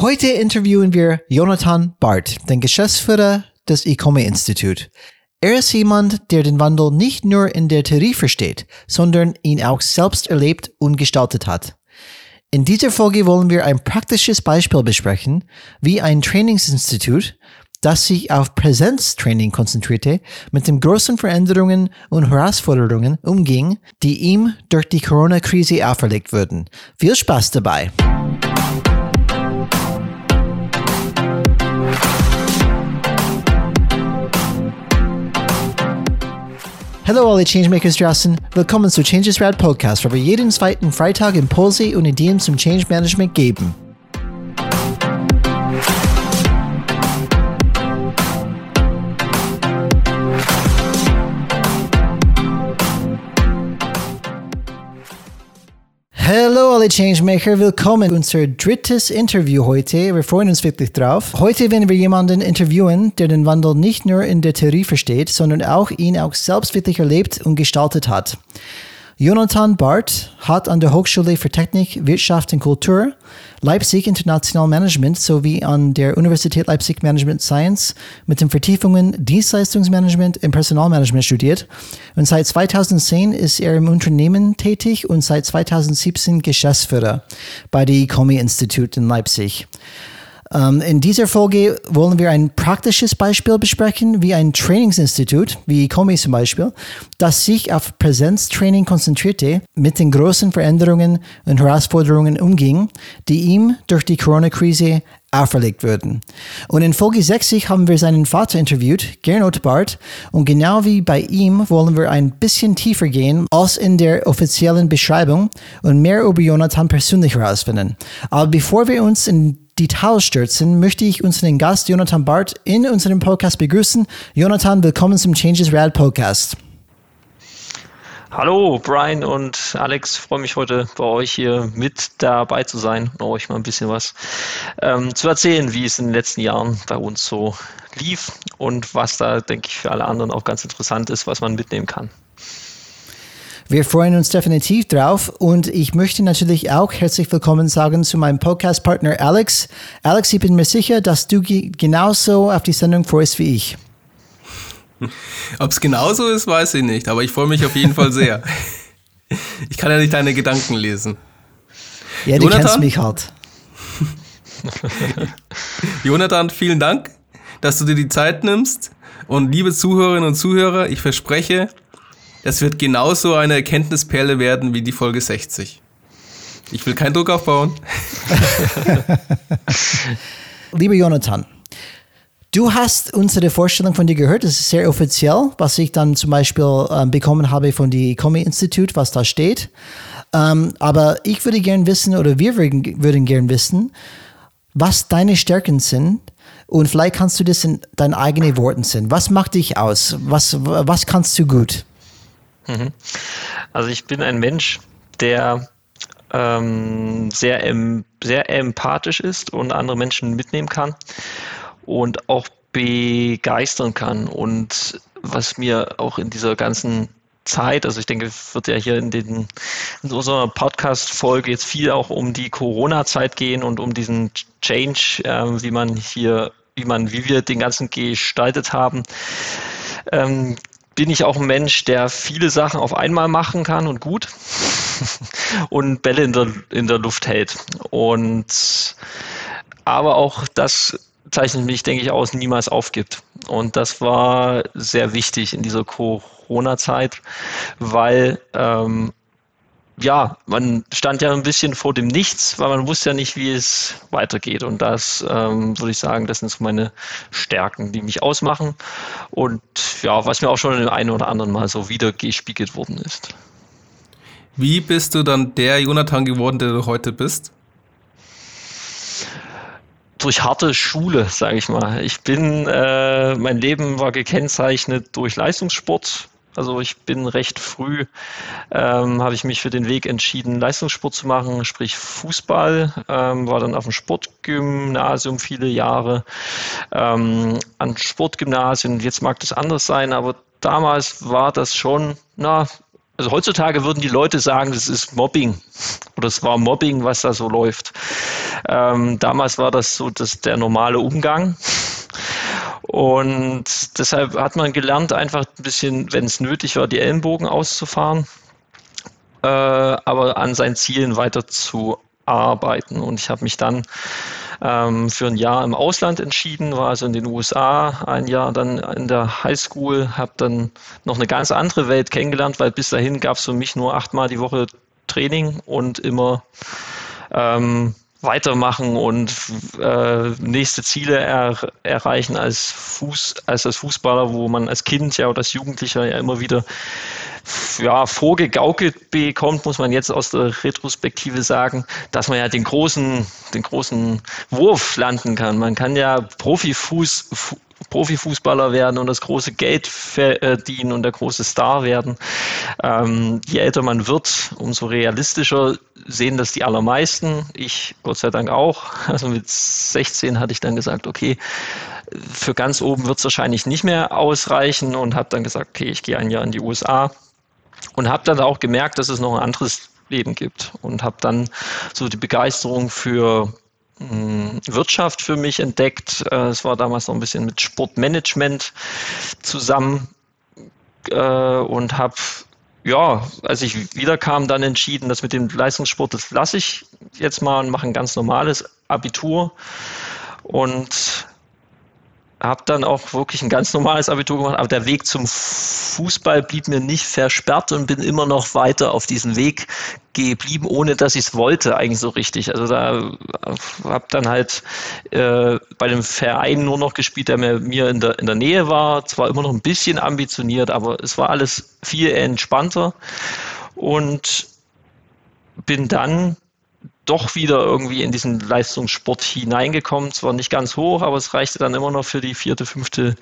Heute interviewen wir Jonathan Barth, den Geschäftsführer des Ecome Institut. Er ist jemand, der den Wandel nicht nur in der Theorie versteht, sondern ihn auch selbst erlebt und gestaltet hat. In dieser Folge wollen wir ein praktisches Beispiel besprechen, wie ein Trainingsinstitut, das sich auf Präsenztraining konzentrierte, mit den großen Veränderungen und Herausforderungen umging, die ihm durch die Corona-Krise auferlegt wurden. Viel Spaß dabei! Hallo alle Changemakers draußen, willkommen zu Changes Rad Podcast, wo wir jeden zweiten Freitag Impulse und Ideen zum Change Management geben. Alle Changemaker, willkommen. Unser drittes Interview heute. Wir freuen uns wirklich drauf. Heute werden wir jemanden interviewen, der den Wandel nicht nur in der Theorie versteht, sondern auch ihn auch selbst wirklich erlebt und gestaltet hat. Jonathan Barth hat an der Hochschule für Technik, Wirtschaft und Kultur Leipzig International Management sowie an der Universität Leipzig Management Science mit den Vertiefungen Dienstleistungsmanagement und Personalmanagement studiert und seit 2010 ist er im Unternehmen tätig und seit 2017 Geschäftsführer bei der Ecomi Institute in Leipzig. Ähm, in dieser Folge wollen wir ein praktisches Beispiel besprechen, wie ein Trainingsinstitut, wie Ecomi zum Beispiel, das sich auf Präsenztraining konzentrierte, mit den großen Veränderungen und Herausforderungen umging, die ihm durch die Corona-Krise auferlegt wurden. Und in Folge 60 haben wir seinen Vater interviewt, Gernot Barth, und genau wie bei ihm wollen wir ein bisschen tiefer gehen als in der offiziellen Beschreibung und mehr über Jonathan persönlich herausfinden. Aber bevor wir uns in Details stürzen, möchte ich unseren Gast Jonathan Barth in unserem Podcast begrüßen. Jonathan, willkommen zum Changes Rad Podcast. Hallo Brian und Alex, freue mich heute bei euch hier mit dabei zu sein und euch mal ein bisschen was ähm, zu erzählen, wie es in den letzten Jahren bei uns so lief und was da, denke ich, für alle anderen auch ganz interessant ist, was man mitnehmen kann. Wir freuen uns definitiv drauf und ich möchte natürlich auch herzlich willkommen sagen zu meinem Podcast-Partner Alex. Alex, ich bin mir sicher, dass du genauso auf die Sendung freust wie ich. Ob es genauso ist, weiß ich nicht, aber ich freue mich auf jeden Fall sehr. Ich kann ja nicht deine Gedanken lesen. Ja, du Jonathan? kennst mich halt. Jonathan, vielen Dank, dass du dir die Zeit nimmst. Und liebe Zuhörerinnen und Zuhörer, ich verspreche, es wird genauso eine Erkenntnisperle werden wie die Folge 60. Ich will keinen Druck aufbauen. Lieber Jonathan, du hast unsere Vorstellung von dir gehört. Das ist sehr offiziell, was ich dann zum Beispiel ähm, bekommen habe von dem Economy Institute, was da steht. Ähm, aber ich würde gerne wissen, oder wir würden, würden gerne wissen, was deine Stärken sind. Und vielleicht kannst du das in deinen eigenen Worten sehen. Was macht dich aus? Was, was kannst du gut? Mhm. Also ich bin ein Mensch, der ähm, sehr, em sehr empathisch ist und andere Menschen mitnehmen kann und auch begeistern kann. Und was mir auch in dieser ganzen Zeit, also ich denke, wird ja hier in, den, in unserer Podcast-Folge jetzt viel auch um die Corona-Zeit gehen und um diesen Change, äh, wie man hier, wie man, wie wir den ganzen gestaltet haben. Ähm, bin ich auch ein Mensch, der viele Sachen auf einmal machen kann und gut und Bälle in der, in der Luft hält. Und aber auch das zeichnet mich, denke ich, aus, niemals aufgibt. Und das war sehr wichtig in dieser Corona-Zeit, weil ähm, ja, man stand ja ein bisschen vor dem Nichts, weil man wusste ja nicht, wie es weitergeht. Und das ähm, würde ich sagen, das sind so meine Stärken, die mich ausmachen. Und ja, was mir auch schon in dem einen oder anderen Mal so wieder gespiegelt worden ist. Wie bist du dann der Jonathan geworden, der du heute bist? durch harte Schule, sage ich mal. Ich bin, äh, mein Leben war gekennzeichnet durch Leistungssport, also ich bin recht früh, ähm, habe ich mich für den Weg entschieden, Leistungssport zu machen, sprich Fußball, ähm, war dann auf dem Sportgymnasium viele Jahre, ähm, an Sportgymnasien. Jetzt mag das anders sein, aber damals war das schon, na, also heutzutage würden die Leute sagen, das ist Mobbing oder es war Mobbing, was da so läuft. Ähm, damals war das so das, der normale Umgang. Und deshalb hat man gelernt, einfach ein bisschen, wenn es nötig war, die Ellenbogen auszufahren, äh, aber an seinen Zielen weiter zu arbeiten. Und ich habe mich dann ähm, für ein Jahr im Ausland entschieden, war also in den USA, ein Jahr dann in der Highschool, habe dann noch eine ganz andere Welt kennengelernt, weil bis dahin gab es für mich nur achtmal die Woche Training und immer ähm, weitermachen und äh, nächste Ziele er, erreichen als Fuß, als als Fußballer, wo man als Kind ja oder als Jugendlicher ja immer wieder ja, vorgegaukelt bekommt, muss man jetzt aus der Retrospektive sagen, dass man ja den großen, den großen Wurf landen kann. Man kann ja Profifuß, Profifußballer werden und das große Geld verdienen und der große Star werden. Ähm, je älter man wird, umso realistischer sehen das die allermeisten. Ich Gott sei Dank auch. Also mit 16 hatte ich dann gesagt, okay, für ganz oben wird es wahrscheinlich nicht mehr ausreichen und habe dann gesagt, okay, ich gehe ein Jahr in die USA und habe dann auch gemerkt, dass es noch ein anderes Leben gibt und habe dann so die Begeisterung für Wirtschaft für mich entdeckt. Äh, es war damals noch ein bisschen mit Sportmanagement zusammen äh, und habe ja, als ich wiederkam, dann entschieden, dass mit dem Leistungssport, das lasse ich jetzt mal und mache ein ganz normales Abitur. Und habe dann auch wirklich ein ganz normales Abitur gemacht, aber der Weg zum Fußball blieb mir nicht versperrt und bin immer noch weiter auf diesen Weg geblieben, ohne dass ich es wollte, eigentlich so richtig. Also da habe dann halt äh, bei dem Verein nur noch gespielt, der mir, mir in, der, in der Nähe war. Zwar immer noch ein bisschen ambitioniert, aber es war alles viel entspannter und bin dann doch wieder irgendwie in diesen Leistungssport hineingekommen. Zwar nicht ganz hoch, aber es reichte dann immer noch für die vierte, fünfte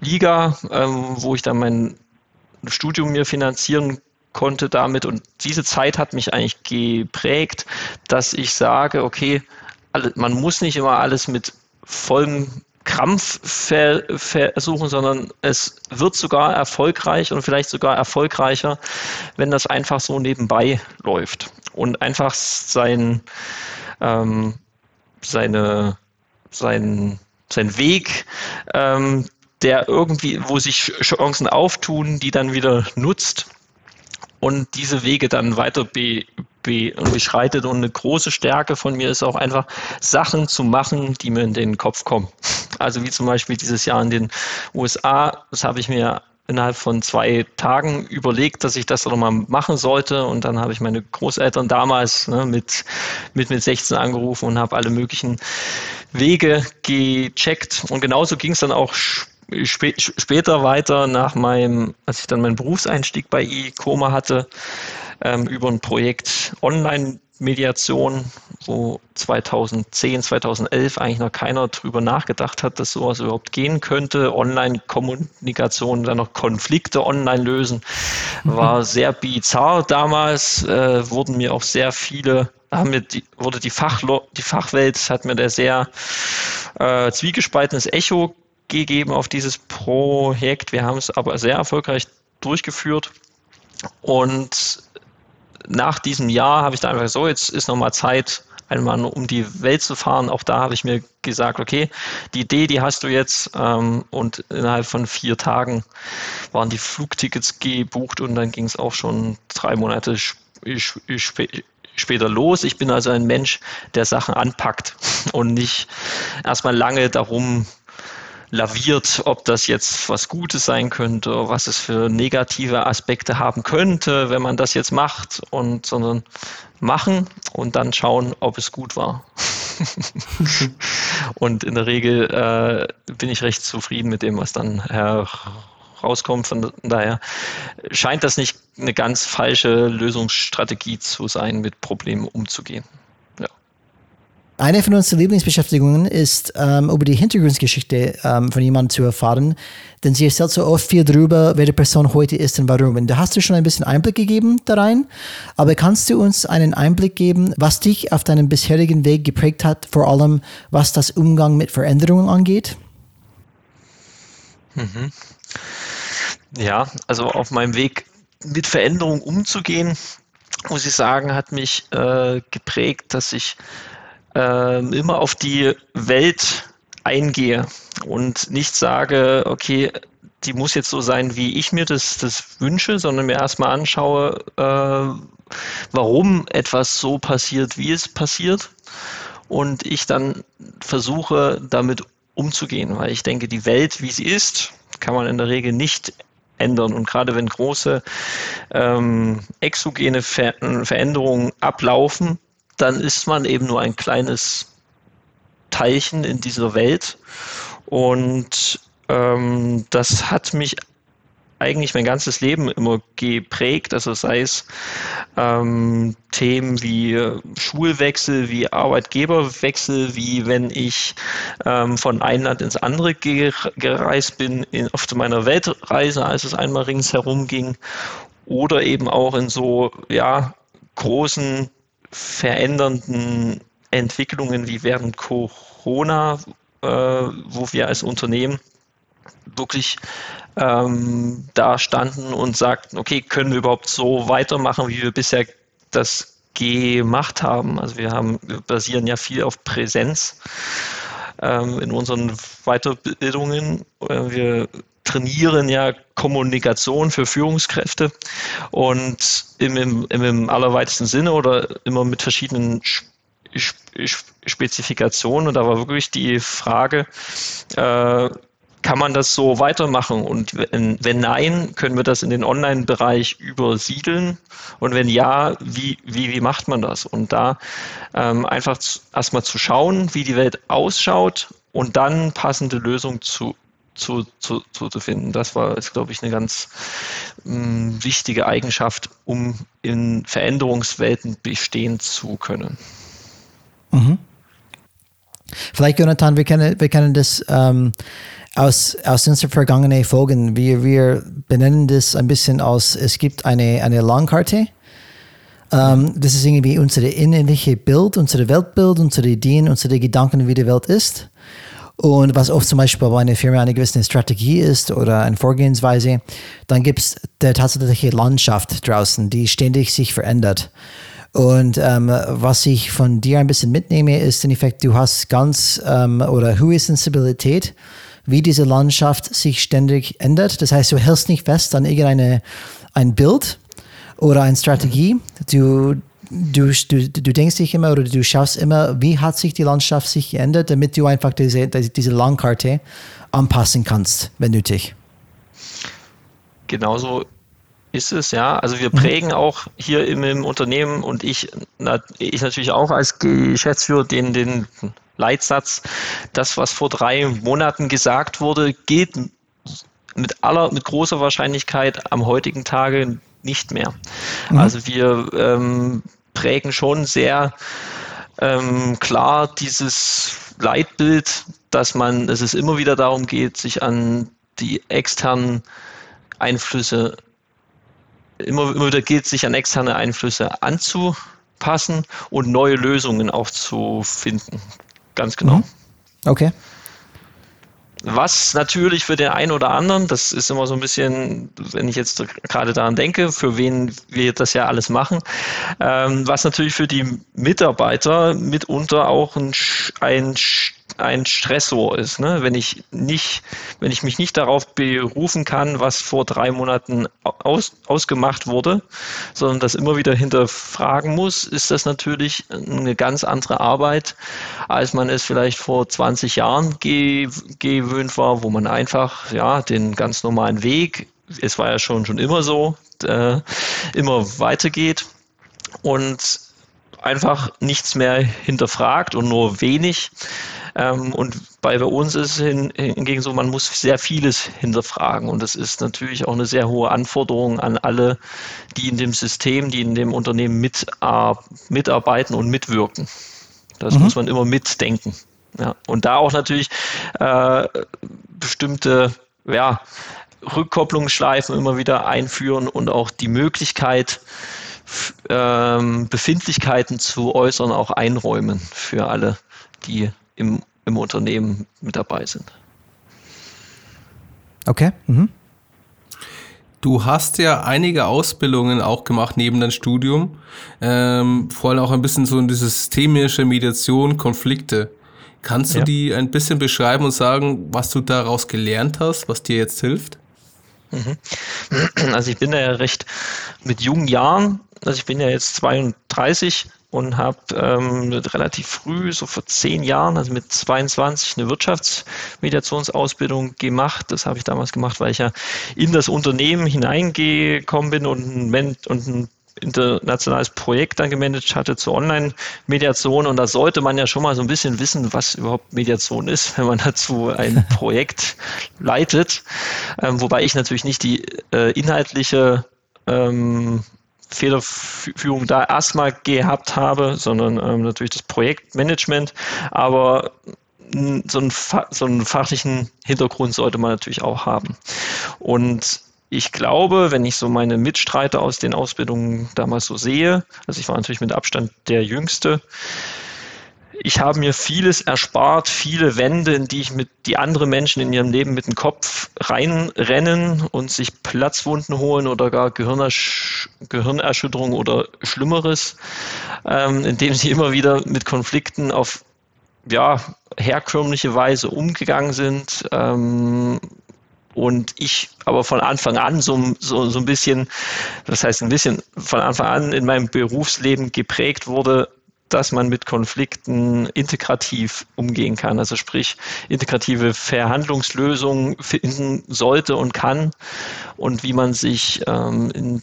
Liga, ähm, wo ich dann mein Studium mir finanzieren konnte damit. Und diese Zeit hat mich eigentlich geprägt, dass ich sage, okay, man muss nicht immer alles mit vollem Krampf versuchen, sondern es wird sogar erfolgreich und vielleicht sogar erfolgreicher, wenn das einfach so nebenbei läuft und einfach sein, ähm, seine, sein, sein Weg, ähm, der irgendwie, wo sich Chancen auftun, die dann wieder nutzt und diese Wege dann weiter be, be, beschreitet. Und eine große Stärke von mir ist auch einfach, Sachen zu machen, die mir in den Kopf kommen. Also wie zum Beispiel dieses Jahr in den USA, das habe ich mir innerhalb von zwei Tagen überlegt, dass ich das doch mal machen sollte. Und dann habe ich meine Großeltern damals ne, mit, mit, mit 16 angerufen und habe alle möglichen Wege gecheckt. Und genauso ging es dann auch spä später weiter nach meinem, als ich dann meinen Berufseinstieg bei ICOMA hatte, ähm, über ein Projekt Online Mediation, wo 2010, 2011 eigentlich noch keiner drüber nachgedacht hat, dass sowas überhaupt gehen könnte. Online-Kommunikation, dann noch Konflikte online lösen, war sehr bizarr damals. Äh, wurden mir auch sehr viele, haben mir die, wurde die, Fachlo die Fachwelt, hat mir der sehr äh, zwiegespaltenes Echo gegeben auf dieses Projekt. Wir haben es aber sehr erfolgreich durchgeführt und nach diesem Jahr habe ich dann einfach so, jetzt ist nochmal Zeit, einmal um die Welt zu fahren. Auch da habe ich mir gesagt, okay, die Idee, die hast du jetzt ähm, und innerhalb von vier Tagen waren die Flugtickets gebucht und dann ging es auch schon drei Monate sp später los. Ich bin also ein Mensch, der Sachen anpackt und nicht erstmal lange darum laviert, ob das jetzt was Gutes sein könnte, was es für negative Aspekte haben könnte, wenn man das jetzt macht und sondern machen und dann schauen, ob es gut war. und in der Regel äh, bin ich recht zufrieden mit dem, was dann herauskommt. Von daher scheint das nicht eine ganz falsche Lösungsstrategie zu sein, mit Problemen umzugehen. Eine von unseren Lieblingsbeschäftigungen ist, ähm, über die Hintergrundgeschichte ähm, von jemandem zu erfahren, denn sie erzählt so oft viel darüber, wer die Person heute ist und warum. Und da hast du schon ein bisschen Einblick gegeben da rein, aber kannst du uns einen Einblick geben, was dich auf deinem bisherigen Weg geprägt hat, vor allem was das Umgang mit Veränderungen angeht? Mhm. Ja, also auf meinem Weg mit Veränderungen umzugehen, muss ich sagen, hat mich äh, geprägt, dass ich äh, immer auf die Welt eingehe und nicht sage, okay, die muss jetzt so sein, wie ich mir das, das wünsche, sondern mir erstmal anschaue, äh, warum etwas so passiert, wie es passiert. Und ich dann versuche, damit umzugehen, weil ich denke, die Welt, wie sie ist, kann man in der Regel nicht ändern. Und gerade wenn große ähm, exogene Ver Veränderungen ablaufen, dann ist man eben nur ein kleines Teilchen in dieser Welt. Und ähm, das hat mich eigentlich mein ganzes Leben immer geprägt. Also sei es ähm, Themen wie Schulwechsel, wie Arbeitgeberwechsel, wie wenn ich ähm, von einem Land ins andere gereist bin, in, auf meiner Weltreise, als es einmal ringsherum ging, oder eben auch in so ja, großen verändernden Entwicklungen wie während Corona, äh, wo wir als Unternehmen wirklich ähm, da standen und sagten, okay, können wir überhaupt so weitermachen, wie wir bisher das gemacht haben. Also wir haben, wir basieren ja viel auf Präsenz ähm, in unseren Weiterbildungen. Äh, wir trainieren ja Kommunikation für Führungskräfte und im, im, im allerweitesten Sinne oder immer mit verschiedenen Spezifikationen. Und da war wirklich die Frage, äh, kann man das so weitermachen? Und wenn, wenn nein, können wir das in den Online-Bereich übersiedeln? Und wenn ja, wie, wie, wie macht man das? Und da ähm, einfach erstmal zu schauen, wie die Welt ausschaut und dann passende Lösungen zu, zu, zu, zu, zu finden. Das war, glaube ich, eine ganz mh, mm, wichtige Eigenschaft, um in Veränderungswelten bestehen zu können. Mhm. Vielleicht, Jonathan, wir kennen, wir kennen das ähm, aus, aus unseren vergangenen Folgen. Wir, wir benennen das ein bisschen als, es gibt eine, eine Langkarte. Ähm, das ist irgendwie unser innerliche Bild, unser Weltbild, unsere Ideen, unsere Gedanken, wie die Welt ist. Und was oft zum Beispiel bei einer Firma eine gewisse Strategie ist oder eine Vorgehensweise, dann gibt es die tatsächliche Landschaft draußen, die ständig sich verändert. Und ähm, was ich von dir ein bisschen mitnehme, ist in Effekt, du hast ganz ähm, oder hohe Sensibilität, wie diese Landschaft sich ständig ändert. Das heißt, du hältst nicht fest an irgendeine ein Bild oder eine Strategie. Du, du, du, du denkst dich immer oder du schaust immer, wie hat sich die Landschaft sich geändert, damit du einfach diese, diese Landkarte anpassen kannst, wenn nötig. Genauso ist es, ja. Also wir mhm. prägen auch hier im, im Unternehmen und ich, na, ich natürlich auch als Geschäftsführer den, den Leitsatz, das, was vor drei Monaten gesagt wurde, geht mit aller, mit großer Wahrscheinlichkeit am heutigen Tage nicht mehr. Mhm. Also wir ähm, prägen schon sehr ähm, klar dieses Leitbild, dass man, dass es immer wieder darum geht, sich an die externen Einflüsse immer, immer wieder geht, sich an externe Einflüsse anzupassen und neue Lösungen auch zu finden. Ganz genau. Mhm. Okay. Was natürlich für den einen oder anderen, das ist immer so ein bisschen, wenn ich jetzt gerade daran denke, für wen wir das ja alles machen, ähm, was natürlich für die Mitarbeiter mitunter auch ein, ein ein Stressor ist. Ne? Wenn ich nicht, wenn ich mich nicht darauf berufen kann, was vor drei Monaten aus, ausgemacht wurde, sondern das immer wieder hinterfragen muss, ist das natürlich eine ganz andere Arbeit, als man es vielleicht vor 20 Jahren ge gewöhnt war, wo man einfach ja den ganz normalen Weg, es war ja schon schon immer so, äh, immer weitergeht und einfach nichts mehr hinterfragt und nur wenig. Ähm, und bei, bei uns ist es hingegen so, man muss sehr vieles hinterfragen. Und das ist natürlich auch eine sehr hohe Anforderung an alle, die in dem System, die in dem Unternehmen mit, äh, mitarbeiten und mitwirken. Das mhm. muss man immer mitdenken. Ja. Und da auch natürlich äh, bestimmte ja, Rückkopplungsschleifen immer wieder einführen und auch die Möglichkeit, ähm, Befindlichkeiten zu äußern, auch einräumen für alle, die im, im Unternehmen mit dabei sind. Okay. Mhm. Du hast ja einige Ausbildungen auch gemacht neben deinem Studium, ähm, vor allem auch ein bisschen so in diese systemische Mediation, Konflikte. Kannst du ja. die ein bisschen beschreiben und sagen, was du daraus gelernt hast, was dir jetzt hilft? Mhm. Also ich bin ja recht mit jungen Jahren, also ich bin ja jetzt 32 und habe ähm, relativ früh, so vor zehn Jahren, also mit 22, eine Wirtschaftsmediationsausbildung gemacht. Das habe ich damals gemacht, weil ich ja in das Unternehmen hineingekommen bin und ein, und ein internationales Projekt dann gemanagt hatte zur Online-Mediation. Und da sollte man ja schon mal so ein bisschen wissen, was überhaupt Mediation ist, wenn man dazu ein Projekt leitet. Ähm, wobei ich natürlich nicht die äh, inhaltliche ähm, Federführung da erstmal gehabt habe, sondern ähm, natürlich das Projektmanagement. Aber so einen, so einen fachlichen Hintergrund sollte man natürlich auch haben. Und ich glaube, wenn ich so meine Mitstreiter aus den Ausbildungen damals so sehe, also ich war natürlich mit Abstand der Jüngste, ich habe mir vieles erspart, viele Wände, in die ich mit die andere Menschen in ihrem Leben mit dem Kopf reinrennen und sich Platzwunden holen oder gar Gehirnersch Gehirnerschütterung oder Schlimmeres, ähm, indem sie immer wieder mit Konflikten auf ja, herkömmliche Weise umgegangen sind. Ähm, und ich aber von Anfang an so, so, so ein bisschen, das heißt ein bisschen von Anfang an in meinem Berufsleben geprägt wurde, dass man mit Konflikten integrativ umgehen kann. Also sprich, integrative Verhandlungslösungen finden sollte und kann und wie man sich ähm, in,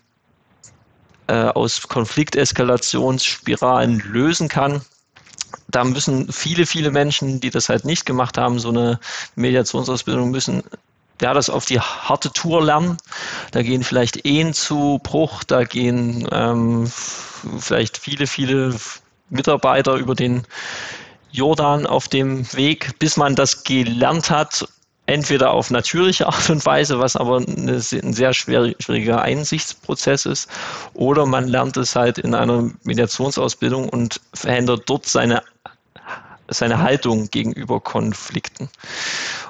äh, aus Konflikteskalationsspiralen lösen kann da müssen viele, viele Menschen, die das halt nicht gemacht haben, so eine Mediationsausbildung müssen ja, das auf die harte Tour lernen. Da gehen vielleicht Ehen zu Bruch, da gehen ähm, vielleicht viele, viele Mitarbeiter über den Jordan auf dem Weg, bis man das gelernt hat, entweder auf natürliche Art und Weise, was aber ein sehr schwieriger Einsichtsprozess ist, oder man lernt es halt in einer Mediationsausbildung und verändert dort seine, seine Haltung gegenüber Konflikten.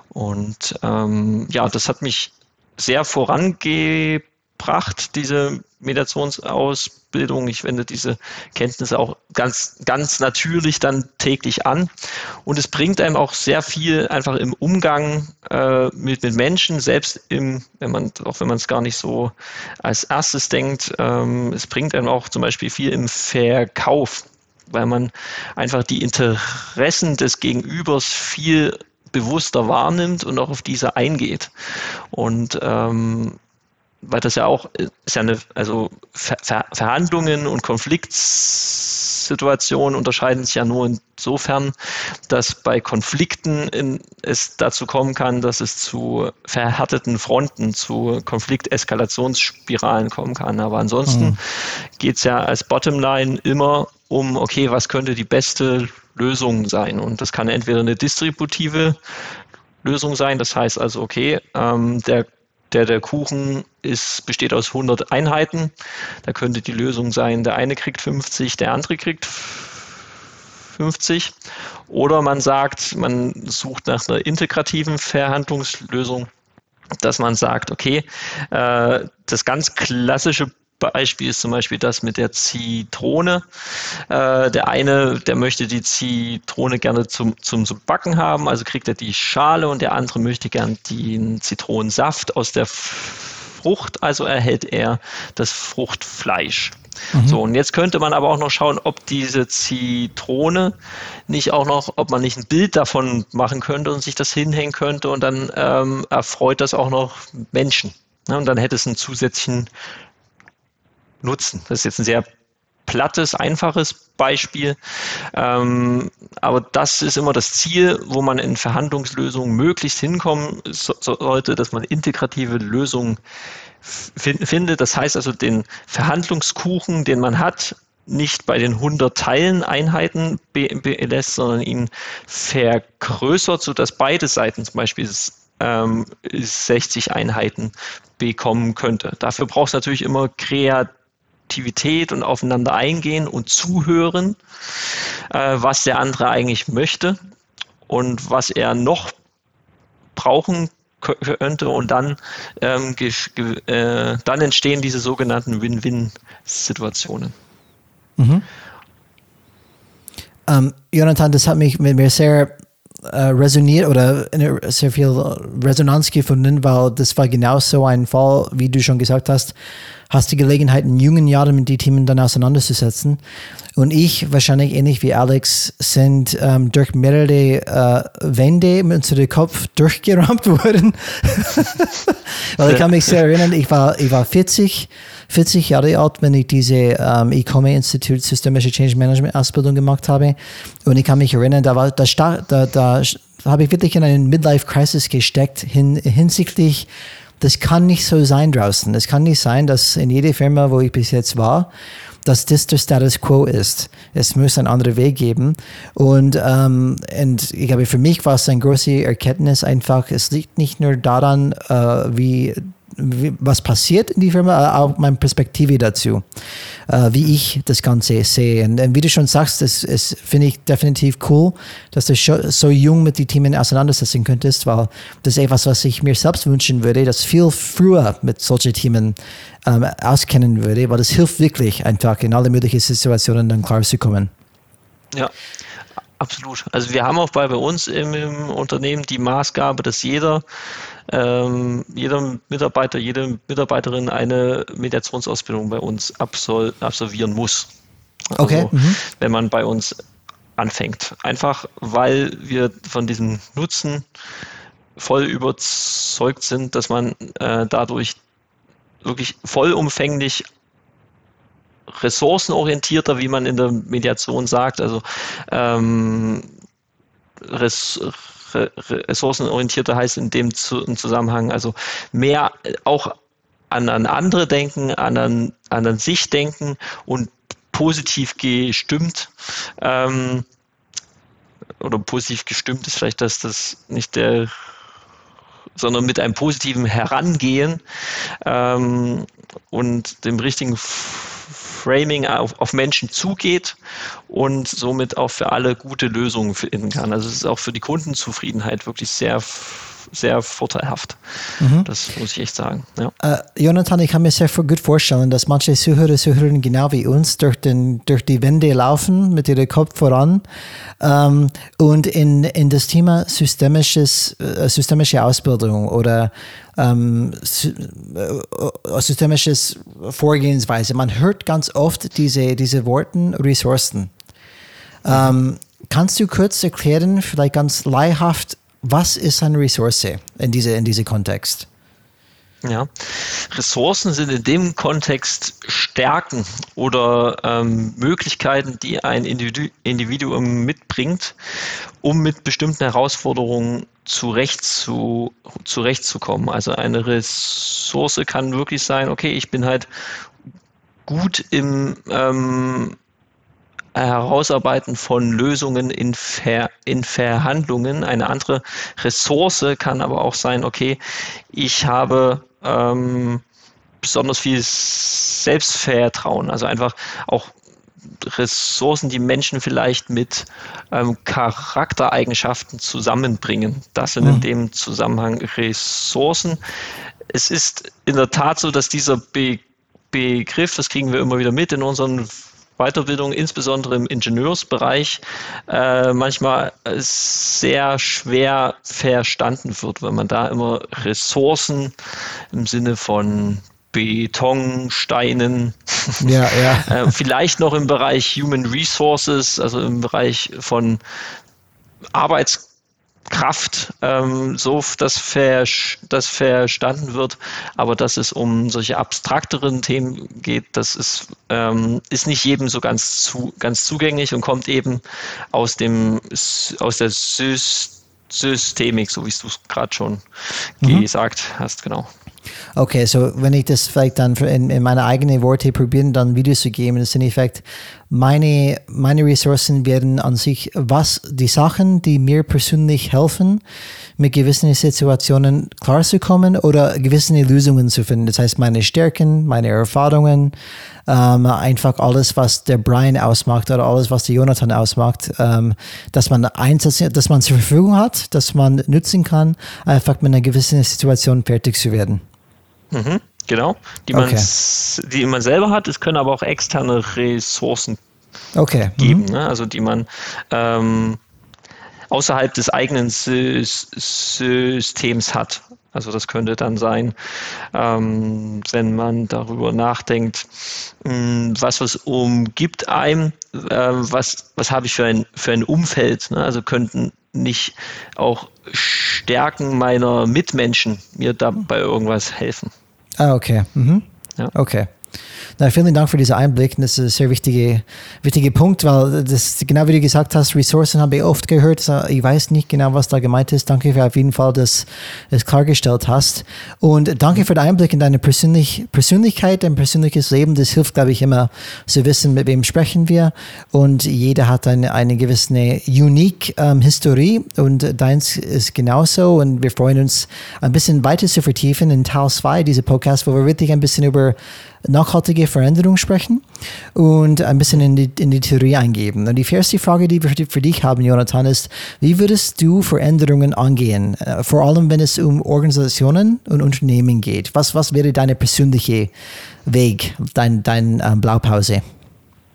Und ähm, ja, das hat mich sehr vorangebracht gebracht, diese Meditationsausbildung. Ich wende diese Kenntnisse auch ganz, ganz natürlich dann täglich an. Und es bringt einem auch sehr viel einfach im Umgang äh, mit, mit Menschen, selbst im, wenn man, auch wenn man es gar nicht so als erstes denkt, ähm, es bringt einem auch zum Beispiel viel im Verkauf, weil man einfach die Interessen des Gegenübers viel bewusster wahrnimmt und auch auf diese eingeht. Und ähm, weil das ja auch ist ja eine, also Ver Verhandlungen und Konfliktsituationen unterscheiden sich ja nur insofern, dass bei Konflikten in, es dazu kommen kann, dass es zu verhärteten Fronten, zu Konflikteskalationsspiralen kommen kann. Aber ansonsten mhm. geht es ja als Bottomline immer um, okay, was könnte die beste Lösung sein? Und das kann entweder eine distributive Lösung sein, das heißt also, okay, ähm, der der, der Kuchen ist, besteht aus 100 Einheiten. Da könnte die Lösung sein, der eine kriegt 50, der andere kriegt 50. Oder man sagt, man sucht nach einer integrativen Verhandlungslösung, dass man sagt, okay, äh, das ganz klassische Beispiel ist zum Beispiel das mit der Zitrone. Äh, der eine, der möchte die Zitrone gerne zum, zum, zum Backen haben, also kriegt er die Schale und der andere möchte gern den Zitronensaft aus der Frucht, also erhält er das Fruchtfleisch. Mhm. So, und jetzt könnte man aber auch noch schauen, ob diese Zitrone nicht auch noch, ob man nicht ein Bild davon machen könnte und sich das hinhängen könnte und dann ähm, erfreut das auch noch Menschen. Ja, und dann hätte es einen zusätzlichen nutzen. Das ist jetzt ein sehr plattes, einfaches Beispiel. Ähm, aber das ist immer das Ziel, wo man in Verhandlungslösungen möglichst hinkommen so, sollte, dass man integrative Lösungen find, findet. Das heißt also, den Verhandlungskuchen, den man hat, nicht bei den 100 Teilen Einheiten belässt, sondern ihn vergrößert, sodass beide Seiten zum Beispiel ähm, 60 Einheiten bekommen könnte. Dafür braucht es natürlich immer Kreativität Aktivität und aufeinander eingehen und zuhören, äh, was der andere eigentlich möchte und was er noch brauchen könnte und dann, ähm, äh, dann entstehen diese sogenannten Win-Win-Situationen. Mhm. Ähm, Jonathan, das hat mich mit mir sehr äh, resoniert oder sehr viel Resonanz gefunden, weil das war genau so ein Fall, wie du schon gesagt hast, hast die Gelegenheit, in jungen Jahren mit den Themen dann auseinanderzusetzen. Und ich, wahrscheinlich ähnlich wie Alex, sind ähm, durch mehrere äh, Wände mit unserem Kopf durchgerammt worden. Weil ich kann mich sehr erinnern, ich war, ich war 40, 40 Jahre alt, wenn ich diese ähm, E-Commerce Institute Systemische Change Management Ausbildung gemacht habe. Und ich kann mich erinnern, da war, da, da, da habe ich wirklich in einen Midlife Crisis gesteckt hin, hinsichtlich das kann nicht so sein draußen. Es kann nicht sein, dass in jeder Firma, wo ich bis jetzt war, dass das der Status quo ist. Es muss einen anderen Weg geben. Und, ähm, und ich glaube, für mich war es eine große Erkenntnis einfach, es liegt nicht nur daran, äh, wie was passiert in die Firma, auch meine Perspektive dazu, äh, wie ich das Ganze sehe. Und, und wie du schon sagst, das, das finde ich definitiv cool, dass du so jung mit den Themen auseinandersetzen könntest, weil das ist etwas, was ich mir selbst wünschen würde, dass viel früher mit solchen Themen ähm, auskennen würde, weil das hilft wirklich einfach in alle möglichen Situationen dann klar zu kommen. Ja, Absolut. Also wir haben auch bei, bei uns im, im, Unternehmen die Maßgabe, dass jeder, ähm, jeder Mitarbeiter, jede Mitarbeiterin eine Mediationsausbildung bei uns absol absolvieren muss. Also, okay. Mhm. Wenn man bei uns anfängt. Einfach weil wir von diesem Nutzen voll überzeugt sind, dass man äh, dadurch wirklich vollumfänglich ressourcenorientierter, wie man in der Mediation sagt, also ähm, res, ressourcenorientierter heißt in dem Zusammenhang, also mehr auch an, an andere denken, an, an, an sich denken und positiv gestimmt. Ähm, oder positiv gestimmt ist vielleicht, dass das nicht der sondern mit einem positiven Herangehen ähm, und dem richtigen Framing auf, auf Menschen zugeht und somit auch für alle gute Lösungen finden kann. Also es ist auch für die Kundenzufriedenheit wirklich sehr sehr vorteilhaft. Mhm. Das muss ich echt sagen. Ja. Uh, Jonathan, ich kann mir sehr gut vorstellen, dass manche Zuhörer, Zuhörerinnen genau wie uns durch, den, durch die Wände laufen mit ihrem Kopf voran ähm, und in, in das Thema systemisches, äh, systemische Ausbildung oder ähm, äh, systemisches Vorgehensweise. Man hört ganz oft diese, diese Worten Ressourcen. Mhm. Ähm, kannst du kurz erklären, vielleicht ganz leihhaft, was ist eine Ressource in diesem in diese Kontext? Ja, Ressourcen sind in dem Kontext Stärken oder ähm, Möglichkeiten, die ein Individu Individuum mitbringt, um mit bestimmten Herausforderungen zurecht zu, zurechtzukommen. Also eine Ressource kann wirklich sein, okay, ich bin halt gut im ähm, Herausarbeiten von Lösungen in, Ver, in Verhandlungen. Eine andere Ressource kann aber auch sein, okay, ich habe ähm, besonders viel Selbstvertrauen, also einfach auch Ressourcen, die Menschen vielleicht mit ähm, Charaktereigenschaften zusammenbringen. Das sind in mhm. dem Zusammenhang Ressourcen. Es ist in der Tat so, dass dieser Be Begriff, das kriegen wir immer wieder mit in unseren Weiterbildung, insbesondere im Ingenieursbereich, äh, manchmal sehr schwer verstanden wird, weil man da immer Ressourcen im Sinne von Beton, Steinen, ja, ja. äh, vielleicht noch im Bereich Human Resources, also im Bereich von Arbeits Kraft ähm, so das, ver, das verstanden wird, aber dass es um solche abstrakteren Themen geht, das ist, ähm, ist nicht jedem so ganz, zu, ganz zugänglich und kommt eben aus, dem, aus der Systemik, so wie du es gerade schon mhm. gesagt hast, genau. Okay, so wenn ich das vielleicht dann in, in meine eigenen Worte probieren, dann Videos zu geben, ist in Effekt, meine, meine Ressourcen werden an sich, was die Sachen, die mir persönlich helfen, mit gewissen Situationen klarzukommen oder gewisse Lösungen zu finden. Das heißt, meine Stärken, meine Erfahrungen, ähm, einfach alles, was der Brian ausmacht oder alles, was der Jonathan ausmacht, ähm, dass man einsetzen, dass man zur Verfügung hat, dass man nutzen kann, einfach mit einer gewissen Situation fertig zu werden. Mhm, genau, die man, okay. die man selber hat. Es können aber auch externe Ressourcen okay. geben, mhm. ne? also die man ähm, außerhalb des eigenen Systems hat. Also das könnte dann sein, ähm, wenn man darüber nachdenkt, mh, hm, was was umgibt einem, äh, was was habe ich für ein für ein Umfeld. Ne? Also könnten nicht auch Stärken meiner Mitmenschen mir dabei irgendwas helfen. Ah, okay. Mhm. Ja. Okay. Na, vielen Dank für diesen Einblick. Das ist ein sehr wichtiger wichtige Punkt, weil das, genau wie du gesagt hast, Ressourcen habe ich oft gehört. Ich weiß nicht genau, was da gemeint ist. Danke für auf jeden Fall, dass du es klargestellt hast. Und danke für den Einblick in deine Persönlich Persönlichkeit, dein persönliches Leben. Das hilft, glaube ich, immer zu wissen, mit wem sprechen wir. Und jeder hat eine, eine gewisse unique ähm, Historie und deins ist genauso. Und wir freuen uns, ein bisschen weiter zu vertiefen in Teil 2 dieser Podcast, wo wir wirklich ein bisschen über nachhaltige Veränderung sprechen und ein bisschen in die, in die Theorie eingeben. Und die erste Frage, die wir für dich haben, Jonathan, ist, wie würdest du Veränderungen angehen? Äh, vor allem, wenn es um Organisationen und Unternehmen geht. Was, was wäre deine persönliche Weg, dein, dein ähm, Blaupause?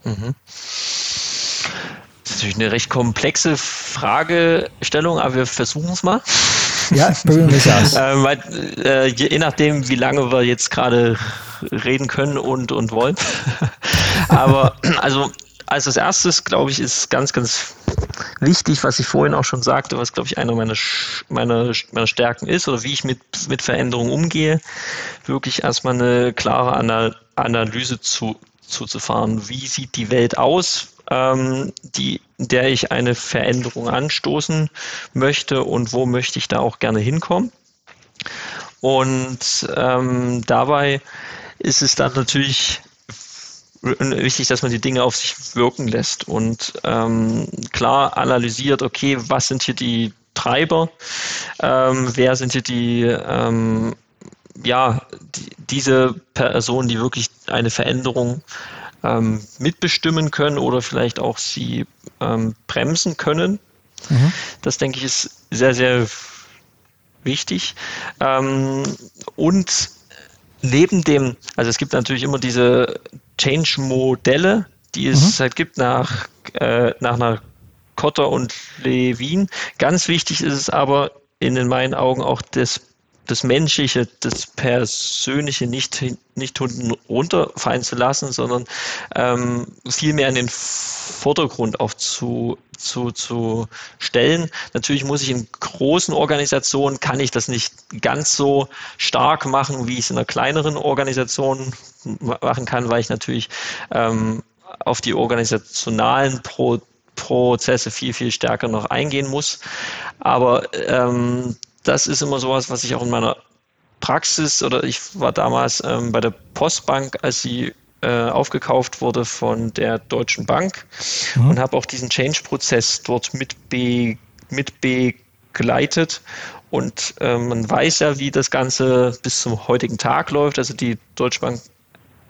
Mhm. Das ist natürlich eine recht komplexe Fragestellung, aber wir versuchen es mal. Ja, probieren wir es aus. äh, weil, äh, je nachdem, wie lange wir jetzt gerade reden können und, und wollen. Aber also als erstes, glaube ich, ist ganz, ganz wichtig, was ich vorhin auch schon sagte, was, glaube ich, einer meiner, meiner, meiner Stärken ist oder wie ich mit, mit Veränderungen umgehe, wirklich erstmal eine klare Analyse zu, zuzufahren. Wie sieht die Welt aus, ähm, die, der ich eine Veränderung anstoßen möchte und wo möchte ich da auch gerne hinkommen? Und ähm, dabei ist es dann natürlich wichtig, dass man die Dinge auf sich wirken lässt und ähm, klar analysiert, okay, was sind hier die Treiber, ähm, wer sind hier die, ähm, ja, die, diese Personen, die wirklich eine Veränderung ähm, mitbestimmen können oder vielleicht auch sie ähm, bremsen können. Mhm. Das denke ich ist sehr, sehr wichtig. Ähm, und neben dem, also es gibt natürlich immer diese Change-Modelle, die es mhm. halt gibt nach, äh, nach einer Kotter und Levin. Ganz wichtig ist es aber in meinen Augen auch das das Menschliche, das Persönliche nicht, nicht unten runterfallen zu lassen, sondern ähm, viel mehr in den Vordergrund auch zu, zu, zu stellen. Natürlich muss ich in großen Organisationen, kann ich das nicht ganz so stark machen, wie ich es in einer kleineren Organisation machen kann, weil ich natürlich ähm, auf die organisationalen Pro Prozesse viel, viel stärker noch eingehen muss. Aber ähm, das ist immer sowas, was ich auch in meiner Praxis oder ich war damals ähm, bei der Postbank, als sie äh, aufgekauft wurde von der Deutschen Bank mhm. und habe auch diesen Change-Prozess dort mit, be, mit begleitet. Und äh, man weiß ja, wie das Ganze bis zum heutigen Tag läuft. Also die Deutsche Bank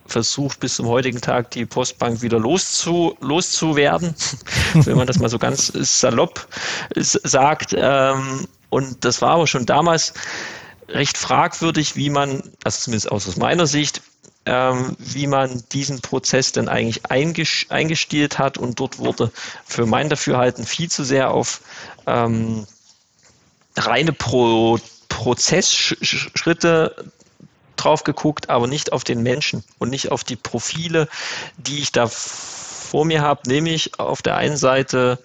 versucht bis zum heutigen Tag die Postbank wieder loszu, loszuwerden, wenn man das mal so ganz salopp sagt. Ähm, und das war aber schon damals recht fragwürdig, wie man, also zumindest aus meiner Sicht, ähm, wie man diesen Prozess denn eigentlich eingestielt hat. Und dort wurde für mein Dafürhalten viel zu sehr auf ähm, reine Pro Prozessschritte drauf geguckt, aber nicht auf den Menschen und nicht auf die Profile, die ich da vor mir habe, nämlich auf der einen Seite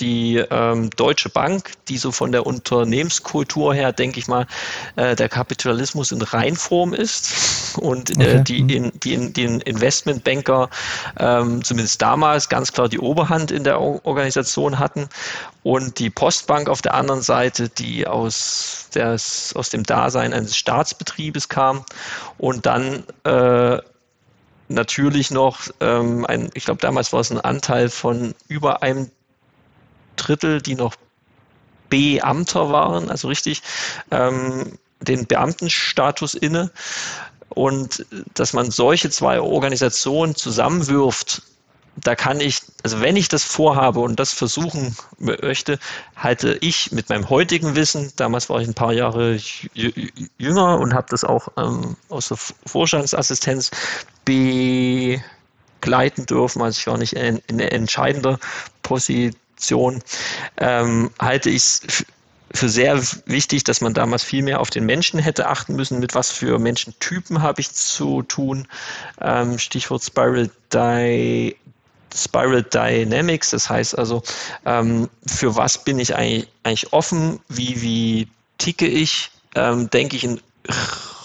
die ähm, Deutsche Bank, die so von der Unternehmenskultur her, denke ich mal, äh, der Kapitalismus in Reinform ist und äh, okay. äh, die, in, die, in, die Investmentbanker ähm, zumindest damals ganz klar die Oberhand in der Organisation hatten und die Postbank auf der anderen Seite, die aus, des, aus dem Dasein eines Staatsbetriebes kam und dann äh, natürlich noch ähm, ein, ich glaube damals war es ein Anteil von über einem Drittel, die noch Beamter waren, also richtig ähm, den Beamtenstatus inne. Und dass man solche zwei Organisationen zusammenwirft, da kann ich, also wenn ich das vorhabe und das versuchen möchte, halte ich mit meinem heutigen Wissen, damals war ich ein paar Jahre jünger und habe das auch ähm, aus der Vorstandsassistenz begleiten dürfen, also ich war nicht in, in entscheidender Position Produktion, ähm, halte ich es für sehr wichtig, dass man damals viel mehr auf den Menschen hätte achten müssen. Mit was für Menschentypen habe ich zu tun? Ähm, Stichwort Spiral, Di Spiral Dynamics. Das heißt also, ähm, für was bin ich eigentlich, eigentlich offen? Wie, wie ticke ich? Ähm, denke ich in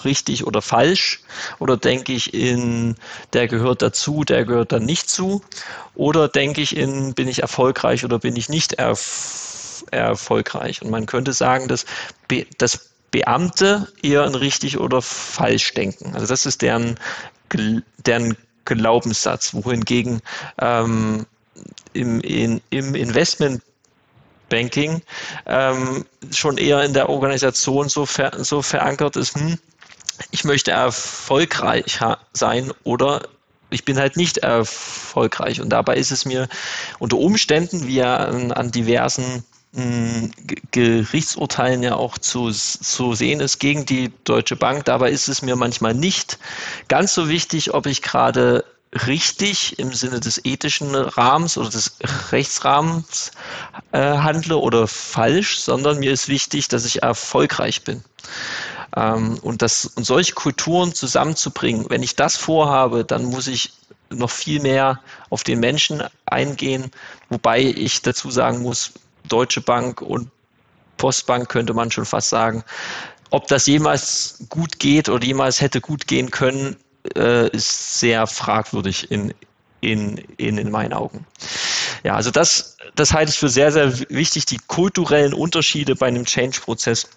richtig oder falsch? Oder denke ich in, der gehört dazu, der gehört dann nicht zu? Oder denke ich in, bin ich erfolgreich oder bin ich nicht erf erfolgreich? Und man könnte sagen, dass Be das Beamte eher in richtig oder falsch denken. Also das ist deren, deren Glaubenssatz, wohingegen ähm, im, in, im Investment Banking ähm, schon eher in der Organisation so, ver so verankert ist, hm, ich möchte erfolgreich sein oder ich bin halt nicht erfolgreich. Und dabei ist es mir unter Umständen, wie ja an, an diversen hm, Gerichtsurteilen ja auch zu, zu sehen ist gegen die Deutsche Bank. Dabei ist es mir manchmal nicht ganz so wichtig, ob ich gerade richtig im Sinne des ethischen Rahmens oder des Rechtsrahmens äh, handle oder falsch, sondern mir ist wichtig, dass ich erfolgreich bin. Ähm, und, das, und solche Kulturen zusammenzubringen, wenn ich das vorhabe, dann muss ich noch viel mehr auf den Menschen eingehen, wobei ich dazu sagen muss, Deutsche Bank und Postbank könnte man schon fast sagen, ob das jemals gut geht oder jemals hätte gut gehen können, äh, ist sehr fragwürdig in, in, in, in meinen Augen. Ja, also das, das halte ich für sehr, sehr wichtig, die kulturellen Unterschiede bei einem Change-Prozess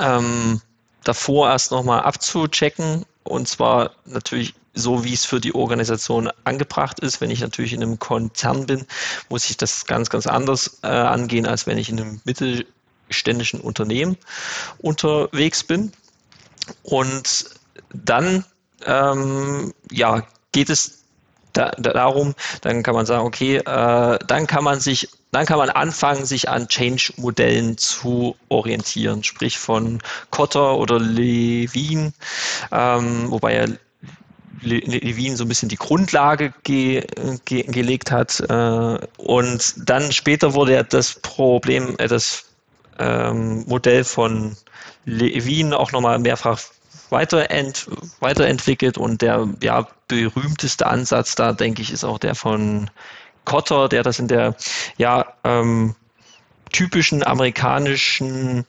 ähm, davor erst nochmal abzuchecken und zwar natürlich so, wie es für die Organisation angebracht ist. Wenn ich natürlich in einem Konzern bin, muss ich das ganz, ganz anders äh, angehen, als wenn ich in einem mittelständischen Unternehmen unterwegs bin. Und dann ähm, ja, geht es da, darum, dann kann man sagen, okay, äh, dann kann man sich, dann kann man anfangen, sich an Change-Modellen zu orientieren, sprich von Kotter oder Levin, ähm, wobei er Levin so ein bisschen die Grundlage ge, ge, gelegt hat. Äh, und dann später wurde ja das Problem, äh, das ähm, Modell von Levin auch nochmal mehrfach weiterent, weiterentwickelt und der ja, berühmteste Ansatz da, denke ich, ist auch der von Cotter, der das in der ja, ähm, typischen amerikanischen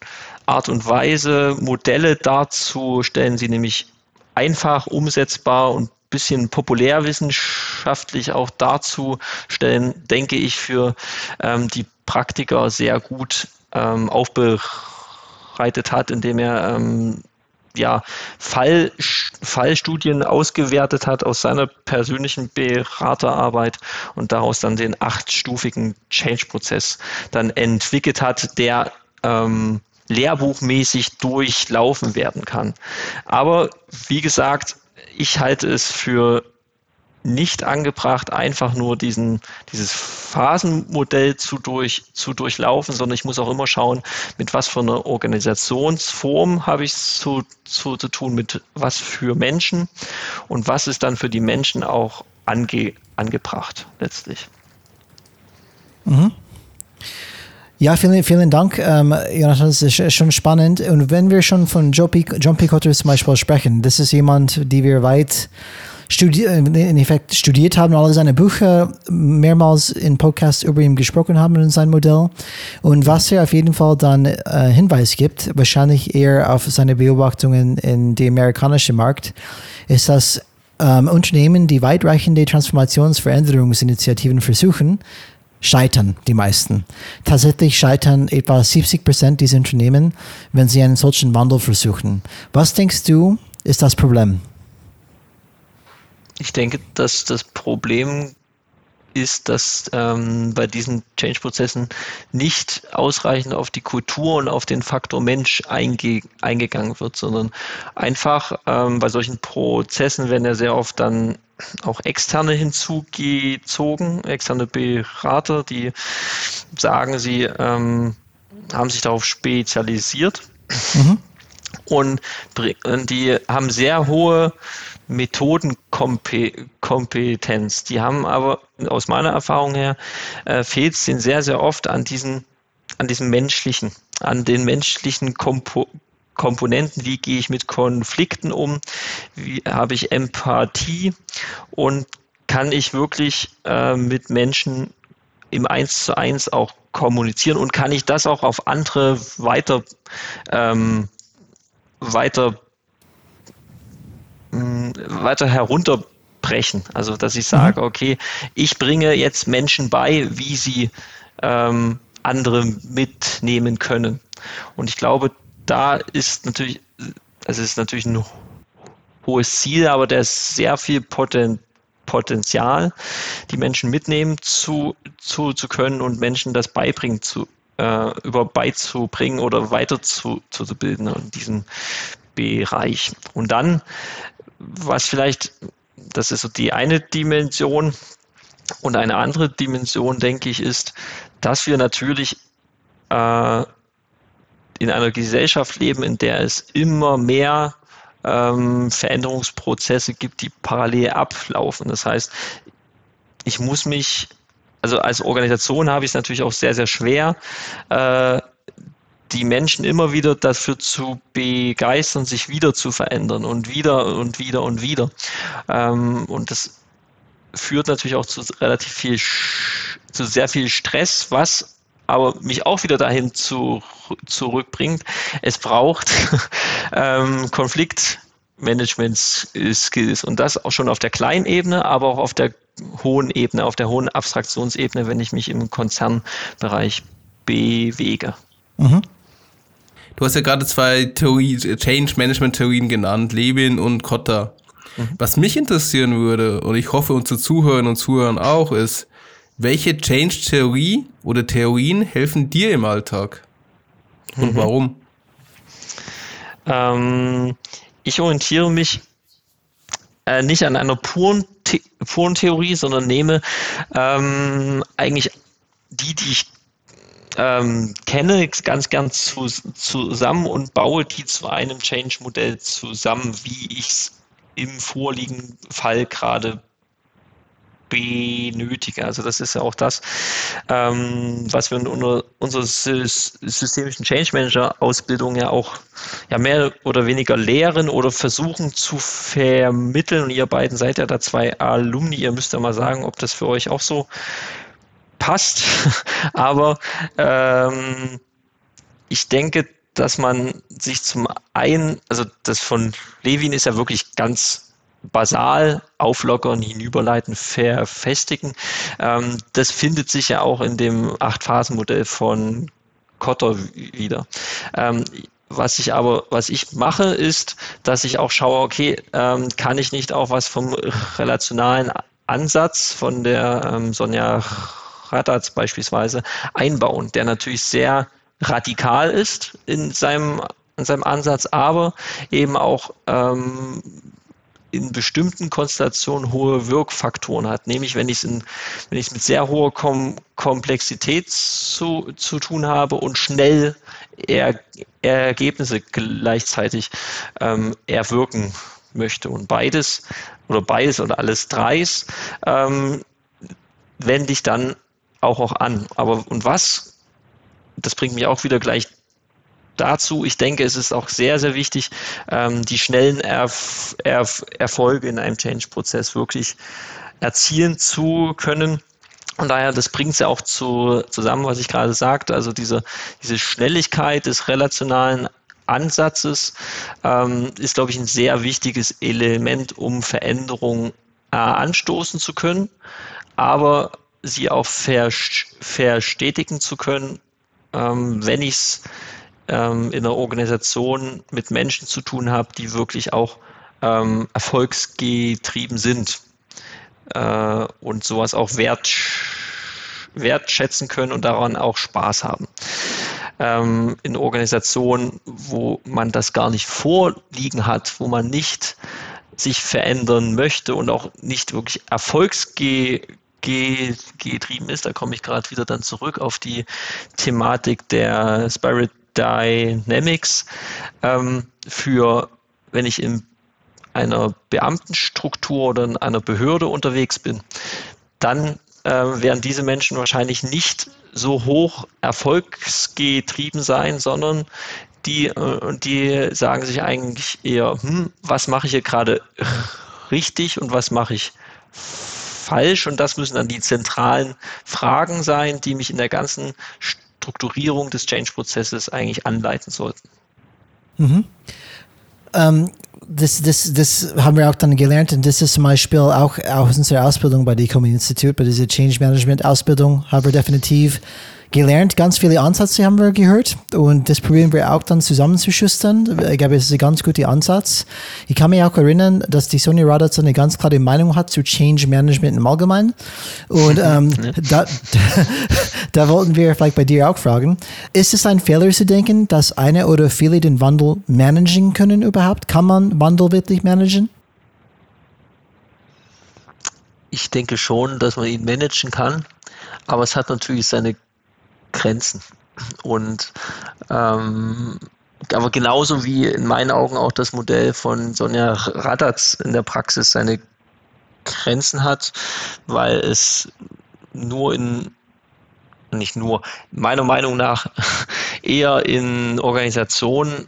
Art und Weise Modelle darzustellen, sie nämlich einfach umsetzbar und bisschen populärwissenschaftlich auch darzustellen, denke ich, für ähm, die Praktiker sehr gut ähm, aufbereitet hat, indem er ähm, ja, Fall, Fallstudien ausgewertet hat aus seiner persönlichen Beraterarbeit und daraus dann den achtstufigen Change-Prozess dann entwickelt hat, der ähm, lehrbuchmäßig durchlaufen werden kann. Aber wie gesagt, ich halte es für nicht angebracht, einfach nur diesen, dieses Phasenmodell zu, durch, zu durchlaufen, sondern ich muss auch immer schauen, mit was für einer Organisationsform habe ich es zu, zu, zu tun, mit was für Menschen und was ist dann für die Menschen auch ange, angebracht letztlich. Mhm. Ja, vielen, vielen Dank, ähm, Jonathan. Das ist schon spannend. Und wenn wir schon von John P. John P. Cotter zum Beispiel sprechen, das ist jemand, die wir weit studi äh, in Effekt studiert haben, alle seine Bücher mehrmals in Podcasts über ihn gesprochen haben und sein Modell. Und was er auf jeden Fall dann äh, Hinweis gibt, wahrscheinlich eher auf seine Beobachtungen in dem amerikanischen Markt, ist, dass ähm, Unternehmen, die weitreichende Transformationsveränderungsinitiativen versuchen, scheitern die meisten. Tatsächlich scheitern etwa 70 Prozent dieser Unternehmen, wenn sie einen solchen Wandel versuchen. Was denkst du, ist das Problem? Ich denke, dass das Problem ist, dass ähm, bei diesen Change-Prozessen nicht ausreichend auf die Kultur und auf den Faktor Mensch einge eingegangen wird, sondern einfach ähm, bei solchen Prozessen werden ja sehr oft dann auch externe hinzugezogen, externe Berater, die sagen, sie ähm, haben sich darauf spezialisiert mhm. und die haben sehr hohe Methodenkompetenz. Die haben aber aus meiner Erfahrung her äh, fehlt es sehr, sehr oft an diesen, an diesem menschlichen, an den menschlichen Kompo Komponenten, wie gehe ich mit Konflikten um, wie habe ich Empathie? Und kann ich wirklich äh, mit Menschen im Eins zu eins auch kommunizieren? Und kann ich das auch auf andere weiter, ähm, weiter weiter herunterbrechen. Also, dass ich sage, mhm. okay, ich bringe jetzt Menschen bei, wie sie ähm, andere mitnehmen können. Und ich glaube, da ist natürlich, es ist natürlich ein hohes Ziel, aber da ist sehr viel Poten Potenzial, die Menschen mitnehmen zu, zu, zu können und Menschen das beibringen zu, äh, über beizubringen oder weiter zu, zu, zu bilden in diesem Bereich. Und dann was vielleicht, das ist so die eine Dimension. Und eine andere Dimension, denke ich, ist, dass wir natürlich äh, in einer Gesellschaft leben, in der es immer mehr ähm, Veränderungsprozesse gibt, die parallel ablaufen. Das heißt, ich muss mich, also als Organisation habe ich es natürlich auch sehr, sehr schwer, äh, die Menschen immer wieder dafür zu begeistern, sich wieder zu verändern und wieder und wieder und wieder. Ähm, und das führt natürlich auch zu relativ viel, zu sehr viel Stress, was aber mich auch wieder dahin zu, zurückbringt. Es braucht ähm, Konfliktmanagement-Skills und das auch schon auf der kleinen Ebene, aber auch auf der hohen Ebene, auf der hohen Abstraktionsebene, wenn ich mich im Konzernbereich bewege. Mhm. Du hast ja gerade zwei Theorie, Change Management Theorien genannt, Levin und Kotter. Mhm. Was mich interessieren würde, und ich hoffe unsere Zuhörerinnen und Zuhörer auch, ist, welche Change-Theorie oder Theorien helfen dir im Alltag? Und mhm. warum? Ähm, ich orientiere mich äh, nicht an einer puren, The puren Theorie, sondern nehme ähm, eigentlich die, die ich ähm, kenne ganz gern zu, zusammen und baue die zu einem Change-Modell zusammen, wie ich es im vorliegenden Fall gerade benötige. Also das ist ja auch das, ähm, was wir in unserer systemischen Change Manager Ausbildung ja auch ja mehr oder weniger lehren oder versuchen zu vermitteln. Und ihr beiden seid ja da zwei Alumni. Ihr müsst ja mal sagen, ob das für euch auch so passt. Aber ähm, ich denke, dass man sich zum einen, also das von Levin ist ja wirklich ganz basal, auflockern, hinüberleiten, verfestigen. Ähm, das findet sich ja auch in dem Acht-Phasen-Modell von Kotter wieder. Ähm, was ich aber, was ich mache, ist, dass ich auch schaue, okay, ähm, kann ich nicht auch was vom relationalen Ansatz von der ähm, Sonja Radatz beispielsweise einbauen, der natürlich sehr radikal ist in seinem, in seinem Ansatz, aber eben auch ähm, in bestimmten Konstellationen hohe Wirkfaktoren hat. Nämlich, wenn ich es wenn ich es mit sehr hoher Kom Komplexität zu, zu tun habe und schnell er Ergebnisse gleichzeitig ähm, erwirken möchte. Und beides oder beides oder alles dreis ähm, wende ich dann auch, auch an. Aber und was, das bringt mich auch wieder gleich dazu. Ich denke, es ist auch sehr, sehr wichtig, ähm, die schnellen Erf Erf Erfolge in einem Change-Prozess wirklich erzielen zu können. Und daher, das bringt es ja auch zu, zusammen, was ich gerade sagte, also diese, diese Schnelligkeit des relationalen Ansatzes ähm, ist, glaube ich, ein sehr wichtiges Element, um Veränderungen äh, anstoßen zu können, aber sie auch verstetigen zu können, ähm, wenn ich es ähm, in einer Organisation mit Menschen zu tun habe, die wirklich auch ähm, erfolgsgetrieben sind äh, und sowas auch wert, wertschätzen können und daran auch Spaß haben. Ähm, in Organisationen, wo man das gar nicht vorliegen hat, wo man nicht sich verändern möchte und auch nicht wirklich erfolgsgetrieben ist, da komme ich gerade wieder dann zurück auf die Thematik der Spirit Dynamics ähm, für, wenn ich in einer Beamtenstruktur oder in einer Behörde unterwegs bin, dann äh, werden diese Menschen wahrscheinlich nicht so hoch erfolgsgetrieben sein, sondern die, äh, die sagen sich eigentlich eher, hm, was mache ich hier gerade richtig und was mache ich falsch? Und das müssen dann die zentralen Fragen sein, die mich in der ganzen Strukturierung des Change-Prozesses eigentlich anleiten sollten. Mhm. Ähm, das, das, das haben wir auch dann gelernt und das ist zum Beispiel auch aus unserer Ausbildung bei Decom Institute, bei dieser Change Management Ausbildung haben wir definitiv gelernt. Ganz viele Ansätze haben wir gehört und das probieren wir auch dann zusammenzuschustern. Ich glaube, es ist ein ganz guter Ansatz. Ich kann mich auch erinnern, dass die Sonja Radatz eine ganz klare Meinung hat zu Change Management im Allgemeinen. Und ähm, da, da, da wollten wir vielleicht bei dir auch fragen, ist es ein Fehler zu denken, dass eine oder viele den Wandel managen können überhaupt? Kann man Wandel wirklich managen? Ich denke schon, dass man ihn managen kann, aber es hat natürlich seine Grenzen. Und ähm, aber genauso wie in meinen Augen auch das Modell von Sonja Radatz in der Praxis seine Grenzen hat, weil es nur in nicht nur, meiner Meinung nach eher in Organisationen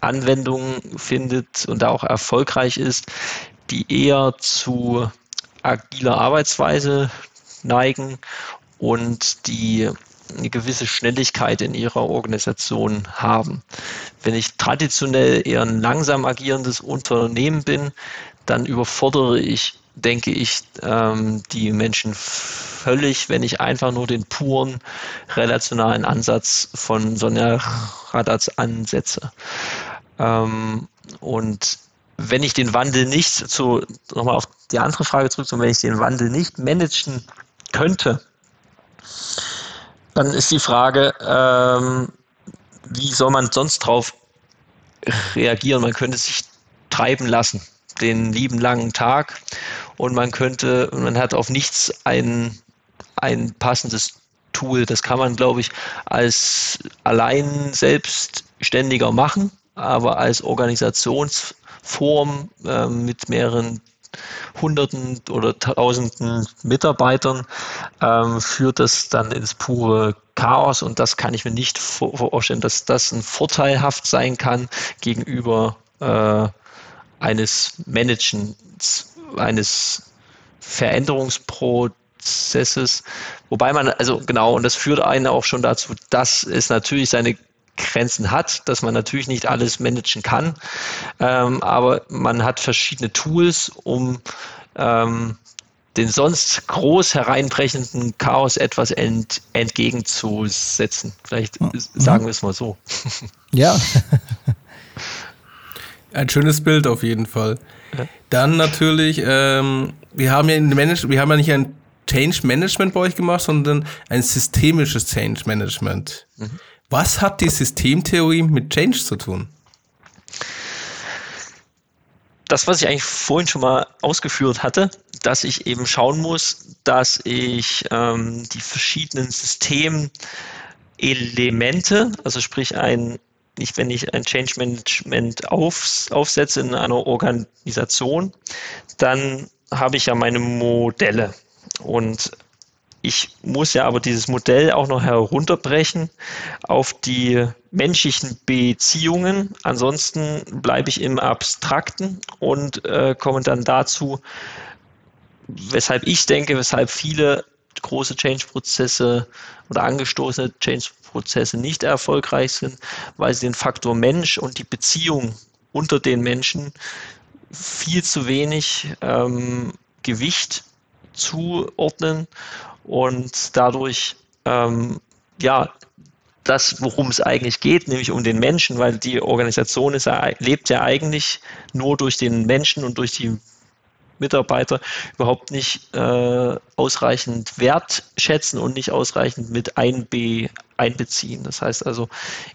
Anwendungen findet und da auch erfolgreich ist, die eher zu agiler Arbeitsweise neigen und die eine gewisse Schnelligkeit in ihrer Organisation haben. Wenn ich traditionell eher ein langsam agierendes Unternehmen bin, dann überfordere ich, denke ich, ähm, die Menschen völlig, wenn ich einfach nur den puren relationalen Ansatz von Sonja Radatz ansetze. Ähm, und wenn ich den Wandel nicht, zu, nochmal auf die andere Frage zurück, wenn ich den Wandel nicht managen könnte, dann ist die Frage, ähm, wie soll man sonst drauf reagieren? Man könnte sich treiben lassen, den lieben langen Tag, und man könnte, man hat auf nichts ein, ein passendes Tool. Das kann man, glaube ich, als allein selbstständiger machen, aber als Organisationsform äh, mit mehreren Hunderten oder Tausenden Mitarbeitern ähm, führt das dann ins pure Chaos und das kann ich mir nicht vorstellen, dass das ein vorteilhaft sein kann gegenüber äh, eines Managements, eines Veränderungsprozesses. Wobei man, also genau, und das führt einen auch schon dazu, dass es natürlich seine Grenzen hat, dass man natürlich nicht alles managen kann, ähm, aber man hat verschiedene Tools, um ähm, den sonst groß hereinbrechenden Chaos etwas ent, entgegenzusetzen. Vielleicht mhm. sagen wir es mal so. Ja. Ein schönes Bild auf jeden Fall. Dann natürlich, ähm, wir haben ja in Manage wir haben ja nicht ein Change Management bei euch gemacht, sondern ein systemisches Change Management. Mhm. Was hat die Systemtheorie mit Change zu tun? Das, was ich eigentlich vorhin schon mal ausgeführt hatte, dass ich eben schauen muss, dass ich ähm, die verschiedenen Systemelemente, also sprich ein, nicht wenn ich ein Change Management auf, aufsetze in einer Organisation, dann habe ich ja meine Modelle. Und ich muss ja aber dieses Modell auch noch herunterbrechen auf die menschlichen Beziehungen. Ansonsten bleibe ich im Abstrakten und äh, komme dann dazu, weshalb ich denke, weshalb viele große Change-Prozesse oder angestoßene Change-Prozesse nicht erfolgreich sind, weil sie den Faktor Mensch und die Beziehung unter den Menschen viel zu wenig ähm, Gewicht zuordnen und dadurch ähm, ja das, worum es eigentlich geht, nämlich um den Menschen, weil die Organisation ist, lebt ja eigentlich nur durch den Menschen und durch die Mitarbeiter überhaupt nicht äh, ausreichend wertschätzen und nicht ausreichend mit einbe einbeziehen. Das heißt also,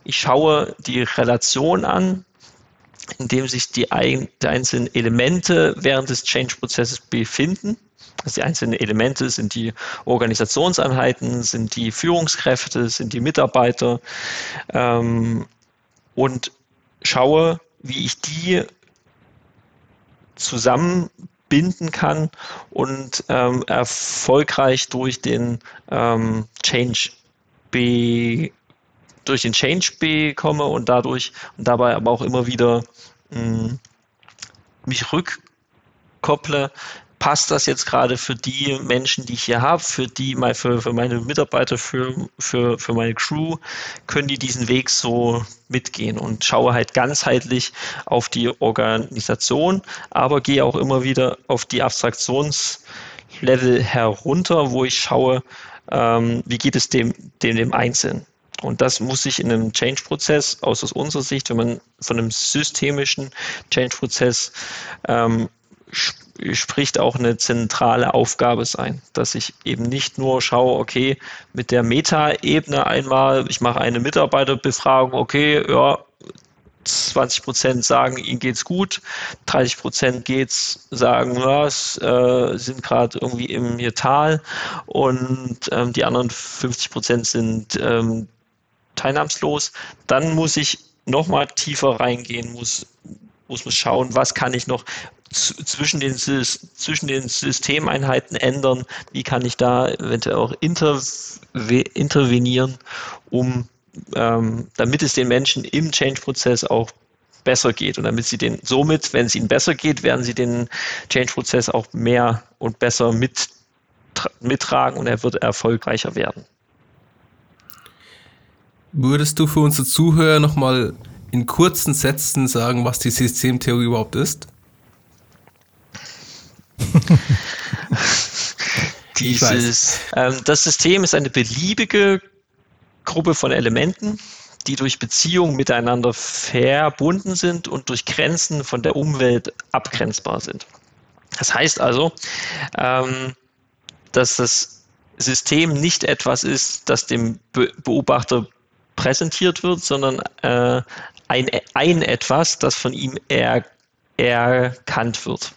ich schaue die Relation an, in dem sich die, ein, die einzelnen Elemente während des Change-Prozesses befinden. Also die einzelnen Elemente sind die Organisationseinheiten, sind die Führungskräfte, sind die Mitarbeiter ähm, und schaue, wie ich die zusammen binden kann und ähm, erfolgreich durch den ähm, Change be, durch den Change bekomme und dadurch und dabei aber auch immer wieder mh, hm, mich rückkopple passt das jetzt gerade für die Menschen, die ich hier habe, für die, für, für meine Mitarbeiter, für, für, für meine Crew, können die diesen Weg so mitgehen und schaue halt ganzheitlich auf die Organisation, aber gehe auch immer wieder auf die Abstraktionslevel herunter, wo ich schaue, ähm, wie geht es dem, dem, dem Einzelnen. Und das muss sich in einem Change-Prozess aus, unserer Sicht, wenn man von einem systemischen Change-Prozess ähm, spricht auch eine zentrale Aufgabe sein, dass ich eben nicht nur schaue, okay, mit der Meta-Ebene einmal, ich mache eine Mitarbeiterbefragung, okay, ja, 20 Prozent sagen, ihnen geht's gut, 30 Prozent geht's, sagen, ja, es, äh, sind gerade irgendwie im Tal und ähm, die anderen 50 Prozent sind ähm, teilnahmslos. Dann muss ich nochmal tiefer reingehen, muss, muss man schauen, was kann ich noch zwischen den, zwischen den Systemeinheiten ändern? Wie kann ich da eventuell auch intervenieren, um, ähm, damit es den Menschen im Change-Prozess auch besser geht und damit sie den somit, wenn es ihnen besser geht, werden sie den Change-Prozess auch mehr und besser mit, mittragen und er wird erfolgreicher werden. Würdest du für unsere Zuhörer nochmal in kurzen Sätzen sagen, was die Systemtheorie überhaupt ist? Dieses, ähm, das System ist eine beliebige Gruppe von Elementen, die durch Beziehungen miteinander verbunden sind und durch Grenzen von der Umwelt abgrenzbar sind. Das heißt also, ähm, dass das System nicht etwas ist, das dem Beobachter präsentiert wird, sondern äh, ein, ein etwas, das von ihm er, erkannt wird.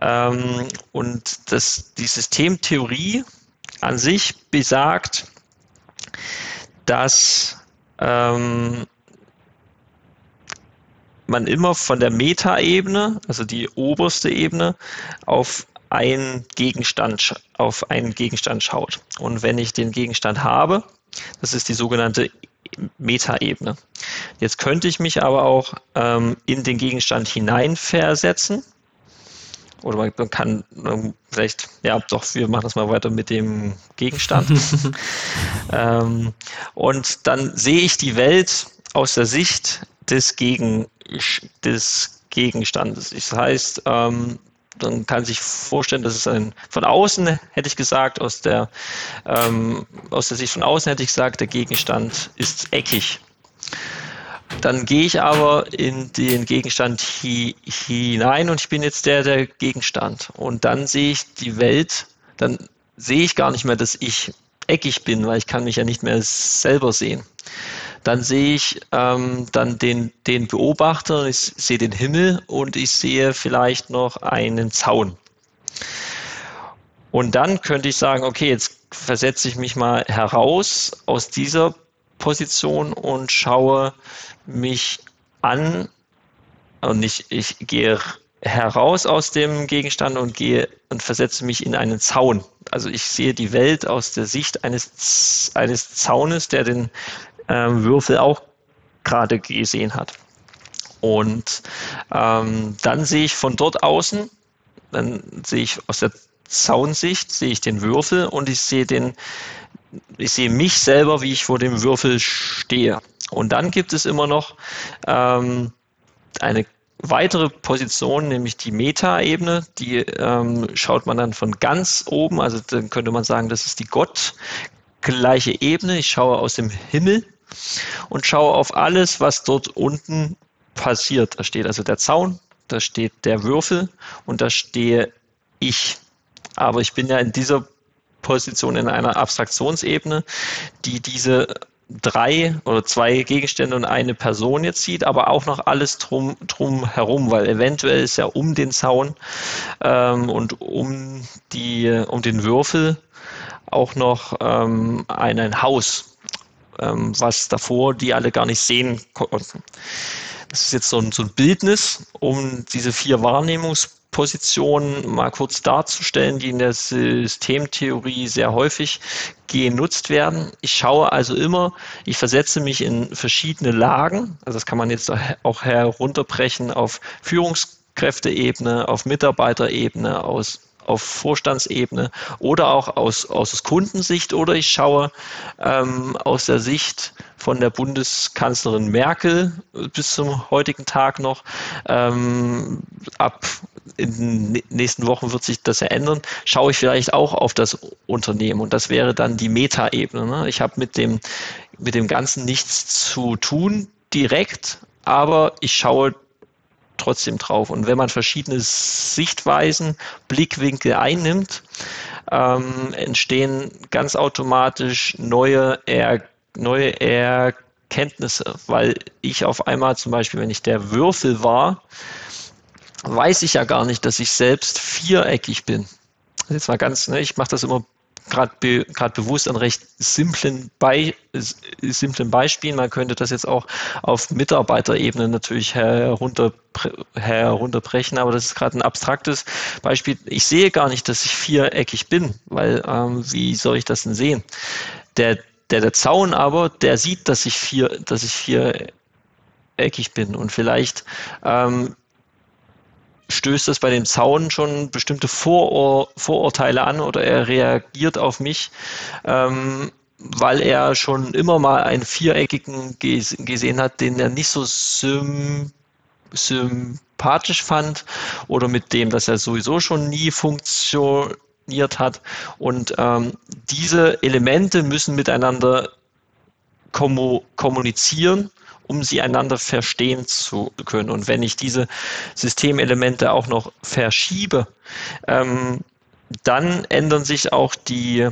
Ähm, und das, die Systemtheorie an sich besagt, dass ähm, man immer von der Metaebene, also die oberste Ebene, auf einen Gegenstand, auf einen Gegenstand schaut. Und wenn ich den Gegenstand habe, das ist die sogenannte Metaebene. Jetzt könnte ich mich aber auch ähm, in den Gegenstand hineinversetzen oder man, kann ähm, vielleicht, ja doch, wir machen das mal weiter mit dem Gegenstand. ähm, und dann sehe ich die Welt aus der Sicht des, Gegen, des Gegenstandes. Das heißt, ähm, dann kann sich vorstellen, dass es ein, von außen hätte ich gesagt, aus der, ähm, aus der Sicht von außen hätte ich gesagt, der Gegenstand ist eckig. Dann gehe ich aber in den Gegenstand hi hinein und ich bin jetzt der, der Gegenstand. Und dann sehe ich die Welt, dann sehe ich gar nicht mehr, dass ich eckig bin, weil ich kann mich ja nicht mehr selber sehen. Dann sehe ich ähm, dann den, den Beobachter, ich sehe den Himmel und ich sehe vielleicht noch einen Zaun. Und dann könnte ich sagen, okay, jetzt versetze ich mich mal heraus aus dieser Position und schaue mich an und ich, ich gehe heraus aus dem Gegenstand und gehe und versetze mich in einen Zaun. Also ich sehe die Welt aus der Sicht eines, eines Zaunes, der den ähm, Würfel auch gerade gesehen hat. Und ähm, dann sehe ich von dort außen, dann sehe ich aus der Zaunsicht, sehe ich den Würfel und ich sehe den, ich sehe mich selber, wie ich vor dem Würfel stehe. Und dann gibt es immer noch ähm, eine weitere Position, nämlich die Meta-Ebene, die ähm, schaut man dann von ganz oben, also dann könnte man sagen, das ist die gottgleiche Ebene. Ich schaue aus dem Himmel und schaue auf alles, was dort unten passiert. Da steht also der Zaun, da steht der Würfel und da stehe ich. Aber ich bin ja in dieser Position in einer Abstraktionsebene, die diese drei oder zwei Gegenstände und eine Person jetzt sieht, aber auch noch alles drum, drum herum, weil eventuell ist ja um den Zaun ähm, und um, die, um den Würfel auch noch ähm, ein, ein Haus, ähm, was davor die alle gar nicht sehen konnten. Das ist jetzt so ein, so ein Bildnis, um diese vier Wahrnehmungs Positionen mal kurz darzustellen, die in der Systemtheorie sehr häufig genutzt werden. Ich schaue also immer, ich versetze mich in verschiedene Lagen. Also das kann man jetzt auch herunterbrechen auf Führungskräfteebene, auf Mitarbeiterebene, aus auf Vorstandsebene oder auch aus, aus Kundensicht oder ich schaue ähm, aus der Sicht von der Bundeskanzlerin Merkel bis zum heutigen Tag noch. Ähm, ab in den nächsten Wochen wird sich das ändern. Schaue ich vielleicht auch auf das Unternehmen und das wäre dann die Metaebene. Ne? Ich habe mit dem, mit dem Ganzen nichts zu tun direkt, aber ich schaue trotzdem drauf. Und wenn man verschiedene Sichtweisen, Blickwinkel einnimmt, ähm, entstehen ganz automatisch neue, er neue Erkenntnisse, weil ich auf einmal zum Beispiel, wenn ich der Würfel war, weiß ich ja gar nicht, dass ich selbst viereckig bin. Jetzt mal ganz, ne, ich mache das immer gerade be, bewusst an recht simplen, Be simplen Beispielen. Man könnte das jetzt auch auf Mitarbeiterebene natürlich herunter, herunterbrechen, aber das ist gerade ein abstraktes Beispiel. Ich sehe gar nicht, dass ich viereckig bin, weil ähm, wie soll ich das denn sehen? Der, der, der Zaun aber, der sieht, dass ich vier, dass ich viereckig bin und vielleicht ähm, stößt das bei dem Zaun schon bestimmte Vorur Vorurteile an oder er reagiert auf mich, ähm, weil er schon immer mal einen viereckigen ges gesehen hat, den er nicht so sym sympathisch fand oder mit dem, dass er sowieso schon nie funktioniert hat. Und ähm, diese Elemente müssen miteinander kommunizieren um sie einander verstehen zu können. Und wenn ich diese Systemelemente auch noch verschiebe, ähm, dann ändern sich auch die,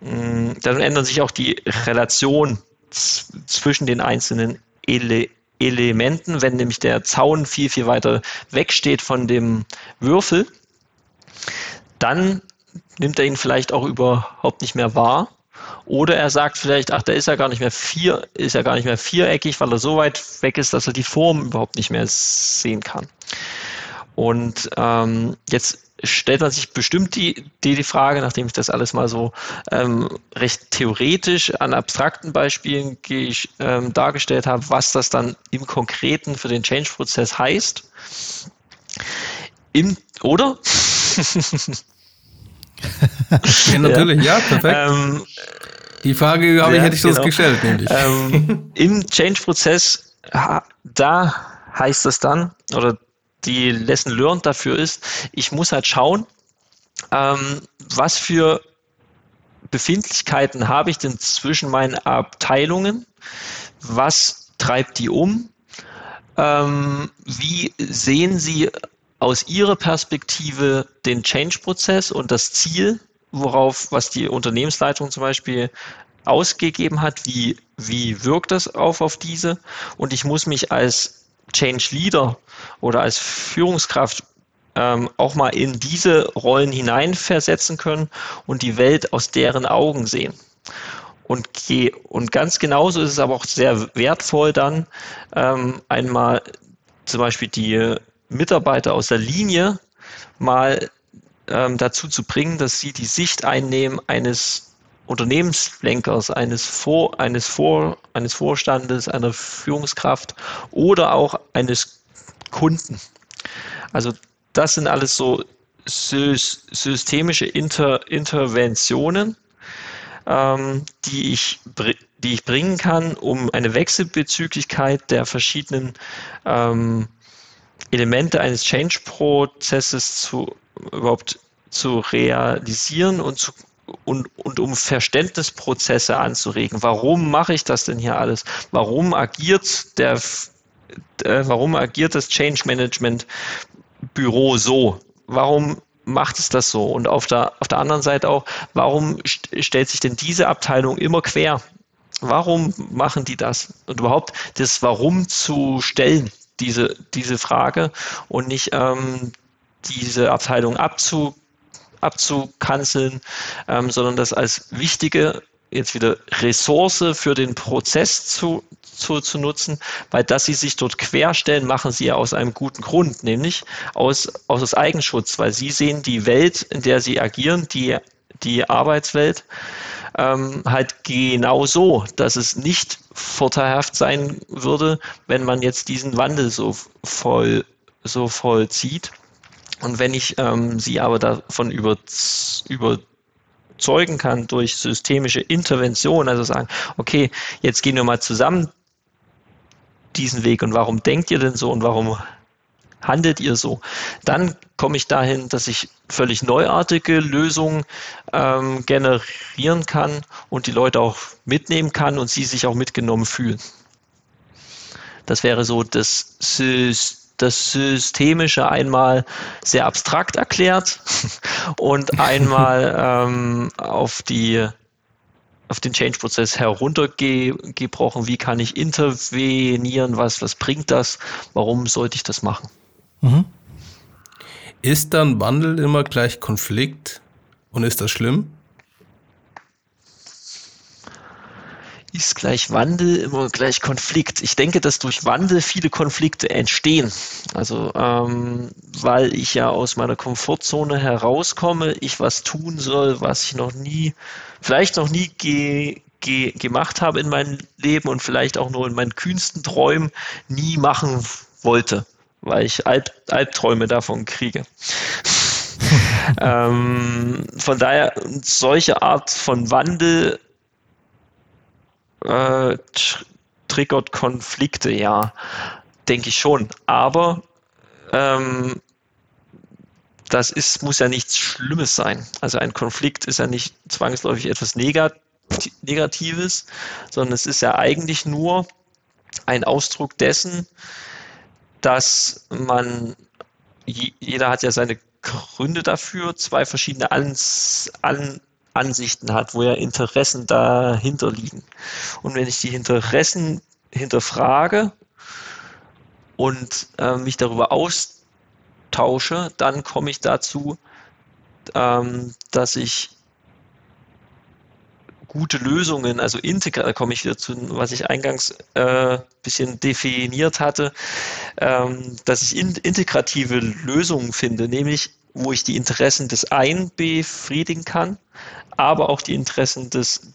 mh, mm, dann ändern sich auch die Relationen zwischen den einzelnen Ele Elementen, wenn nämlich der Zaun viel, viel weiter wegsteht von dem Würfel, dann nimmt er ihn vielleicht auch überhaupt nicht mehr wahr oder er sagt vielleicht, ach, der ist ja gar nicht mehr vier, ist ja gar nicht mehr viereckig, weil er so weit weg ist, dass er die Form überhaupt nicht mehr sehen kann. Und ähm, jetzt stellt man sich bestimmt die, die, Frage, nachdem ich das alles mal so ähm, recht theoretisch an abstrakten Beispielen ähm, dargestellt habe, was das dann im Konkreten für den Change-Prozess heißt. Im, oder? ja, natürlich, ja, perfekt. Ähm, die Frage habe ja, ich, hätte ich genau. sonst gestellt, nämlich. Ähm, Im Change-Prozess, da heißt es dann, oder die Lesson learned dafür ist, ich muss halt schauen, ähm, was für Befindlichkeiten habe ich denn zwischen meinen Abteilungen, was treibt die um, ähm, wie sehen sie aus Ihrer Perspektive den Change-Prozess und das Ziel, worauf, was die Unternehmensleitung zum Beispiel ausgegeben hat, wie, wie wirkt das auf, auf diese? Und ich muss mich als Change Leader oder als Führungskraft ähm, auch mal in diese Rollen hineinversetzen können und die Welt aus deren Augen sehen. Und, und ganz genauso ist es aber auch sehr wertvoll dann ähm, einmal zum Beispiel die Mitarbeiter aus der Linie mal ähm, dazu zu bringen, dass sie die Sicht einnehmen eines Unternehmenslenkers, eines, Vor, eines, Vor, eines Vorstandes, einer Führungskraft oder auch eines Kunden. Also das sind alles so systemische Inter, Interventionen, ähm, die, ich, die ich bringen kann, um eine Wechselbezüglichkeit der verschiedenen ähm, Elemente eines Change-Prozesses zu überhaupt zu realisieren und zu und, und um Verständnisprozesse anzuregen. Warum mache ich das denn hier alles? Warum agiert der äh, warum agiert das Change Management Büro so? Warum macht es das so? Und auf der, auf der anderen Seite auch, warum st stellt sich denn diese Abteilung immer quer? Warum machen die das? Und überhaupt das Warum zu stellen, diese, diese Frage und nicht ähm, diese Abteilung abzu, abzukanzeln, ähm, sondern das als wichtige jetzt wieder Ressource für den Prozess zu, zu, zu nutzen, weil dass sie sich dort querstellen, machen sie ja aus einem guten Grund, nämlich aus, aus Eigenschutz, weil sie sehen die Welt, in der sie agieren, die, die Arbeitswelt, ähm, halt genau so, dass es nicht vorteilhaft sein würde, wenn man jetzt diesen Wandel so voll, so vollzieht. Und wenn ich ähm, sie aber davon über, überzeugen kann durch systemische Intervention, also sagen, okay, jetzt gehen wir mal zusammen diesen Weg und warum denkt ihr denn so und warum handelt ihr so? Dann komme ich dahin, dass ich völlig neuartige Lösungen ähm, generieren kann und die Leute auch mitnehmen kann und sie sich auch mitgenommen fühlen. Das wäre so das das Systemische einmal sehr abstrakt erklärt und einmal ähm, auf die auf den Change-Prozess heruntergebrochen. Wie kann ich intervenieren? Was, was bringt das? Warum sollte ich das machen? Mhm. Ist dann Wandel immer gleich Konflikt? Und ist das schlimm? ist gleich Wandel immer gleich Konflikt. Ich denke, dass durch Wandel viele Konflikte entstehen. Also ähm, weil ich ja aus meiner Komfortzone herauskomme, ich was tun soll, was ich noch nie, vielleicht noch nie ge ge gemacht habe in meinem Leben und vielleicht auch nur in meinen kühnsten Träumen nie machen wollte, weil ich Alb Albträume davon kriege. ähm, von daher, solche Art von Wandel äh, triggert Konflikte, ja, denke ich schon. Aber ähm, das ist, muss ja nichts Schlimmes sein. Also ein Konflikt ist ja nicht zwangsläufig etwas Negatives, sondern es ist ja eigentlich nur ein Ausdruck dessen, dass man, jeder hat ja seine Gründe dafür, zwei verschiedene Ans, an, Ansichten hat, wo ja Interessen dahinter liegen. Und wenn ich die Interessen hinterfrage und äh, mich darüber austausche, dann komme ich dazu, ähm, dass ich gute Lösungen, also integral, komme ich wieder zu, was ich eingangs äh, bisschen definiert hatte, ähm, dass ich in, integrative Lösungen finde, nämlich wo ich die Interessen des einen befriedigen kann, aber auch die Interessen des,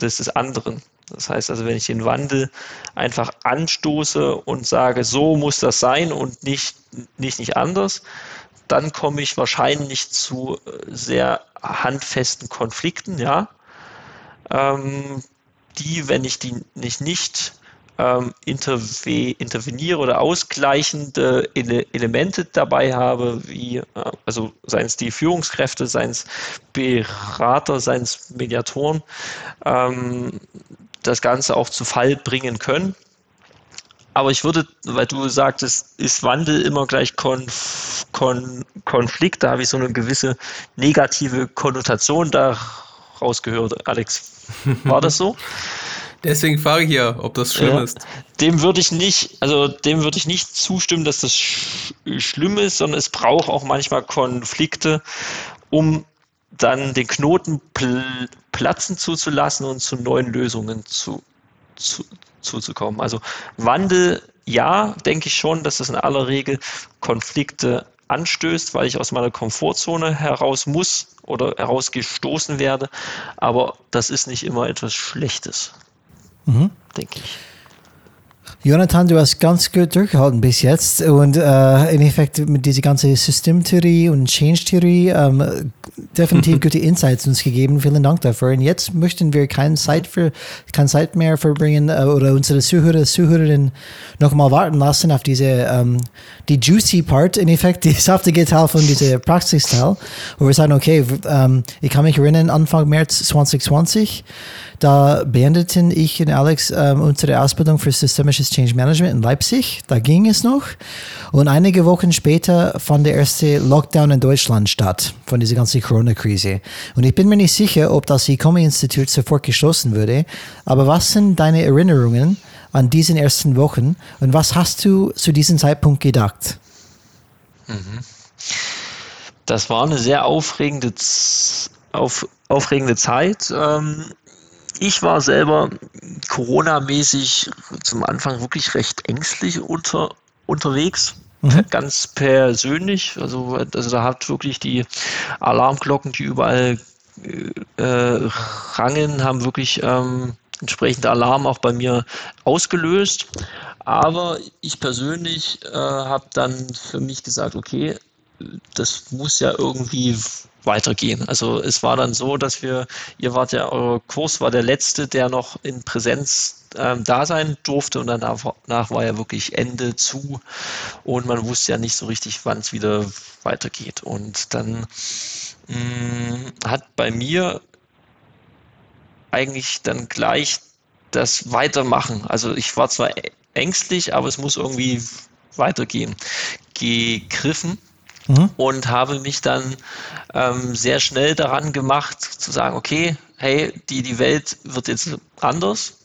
des, des anderen. Das heißt also, wenn ich den Wandel einfach anstoße und sage, so muss das sein und nicht, nicht, nicht anders, dann komme ich wahrscheinlich zu äh, sehr handfesten Konflikten, ja, ähm, die, wenn ich die nicht, nicht ähm, interveniere oder ausgleichende Ele Elemente dabei habe, wie äh, also seien es die Führungskräfte, seien es Berater, seien es Mediatoren, ähm, das Ganze auch zu Fall bringen können. Aber ich würde, weil du sagtest, ist Wandel immer gleich Konf Kon Konflikt, da habe ich so eine gewisse negative Konnotation daraus gehört. Alex, war das so? Deswegen frage ich ja, ob das schlimm ja, ist. Dem würde ich nicht, also dem würde ich nicht zustimmen, dass das sch schlimm ist, sondern es braucht auch manchmal Konflikte, um dann den Knoten pl platzen zuzulassen und zu neuen Lösungen zu, zu, zuzukommen. Also Wandel ja, denke ich schon, dass das in aller Regel Konflikte anstößt, weil ich aus meiner Komfortzone heraus muss oder herausgestoßen werde. Aber das ist nicht immer etwas Schlechtes, mhm. denke ich. Jonathan, du hast ganz gut durchgehalten bis jetzt und äh, im Endeffekt mit dieser ganzen Systemtheorie und Change-Theorie ähm, definitiv gute Insights uns gegeben. Vielen Dank dafür. Und jetzt möchten wir keine Zeit, für, keine Zeit mehr verbringen äh, oder unsere Zuhörer, Zuhörerinnen nochmal warten lassen auf diese, ähm, die juicy Part, im Endeffekt, die saftige Teil von dieser Praxisteil, wo wir sagen, okay, ähm, ich kann mich erinnern, Anfang März 2020, da beendeten ich und Alex ähm, unsere Ausbildung für systemisches Change Management in Leipzig. Da ging es noch. Und einige Wochen später fand der erste Lockdown in Deutschland statt von dieser ganzen Corona-Krise. Und ich bin mir nicht sicher, ob das ICOMI-Institut sofort geschlossen würde. Aber was sind deine Erinnerungen an diesen ersten Wochen und was hast du zu diesem Zeitpunkt gedacht? Mhm. Das war eine sehr aufregende, auf, aufregende Zeit. Ähm, ich war selber Corona-mäßig zum Anfang wirklich recht ängstlich unter, unterwegs. Mhm. Ganz persönlich. Also, also da hat wirklich die Alarmglocken, die überall äh, rangen, haben wirklich ähm, entsprechende Alarm auch bei mir ausgelöst. Aber ich persönlich äh, habe dann für mich gesagt, okay, das muss ja irgendwie weitergehen. Also es war dann so, dass wir, ihr wart ja, euer Kurs war der letzte, der noch in Präsenz ähm, da sein durfte und danach, war ja wirklich Ende zu und man wusste ja nicht so richtig, wann es wieder weitergeht. Und dann mh, mm, hat bei mir eigentlich dann gleich das Weitermachen. Also ich war zwar ängstlich, aber es muss irgendwie weitergehen. Gegriffen mhm. und habe mich dann ähm, sehr schnell daran gemacht zu sagen, okay, hey, die, die Welt wird jetzt anders.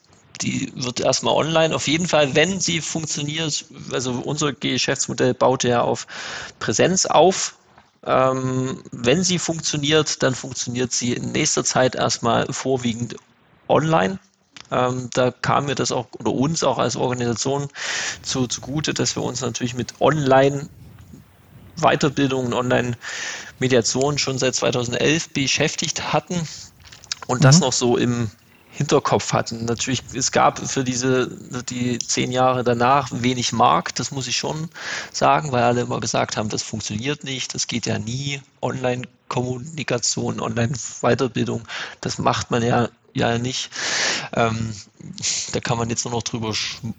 Die wird erstmal online. Auf jeden Fall, wenn sie funktioniert, also unser Geschäftsmodell baut ja auf Präsenz auf. Ähm, wenn sie funktioniert, dann funktioniert sie in nächster Zeit erstmal vorwiegend online. Ähm, da kam mir das auch oder uns auch als Organisation zu, zugute, dass wir uns natürlich mit Online Weiterbildung und Online-Mediation schon seit 2011 beschäftigt hatten und mhm. das noch so im Hinterkopf hatten. Natürlich, es gab für diese, die zehn Jahre danach wenig Markt, das muss ich schon sagen, weil alle immer gesagt haben, das funktioniert nicht, das geht ja nie. Online-Kommunikation, Online-Weiterbildung, das macht man ja ja nicht. Ähm, da kann man jetzt nur noch drüber,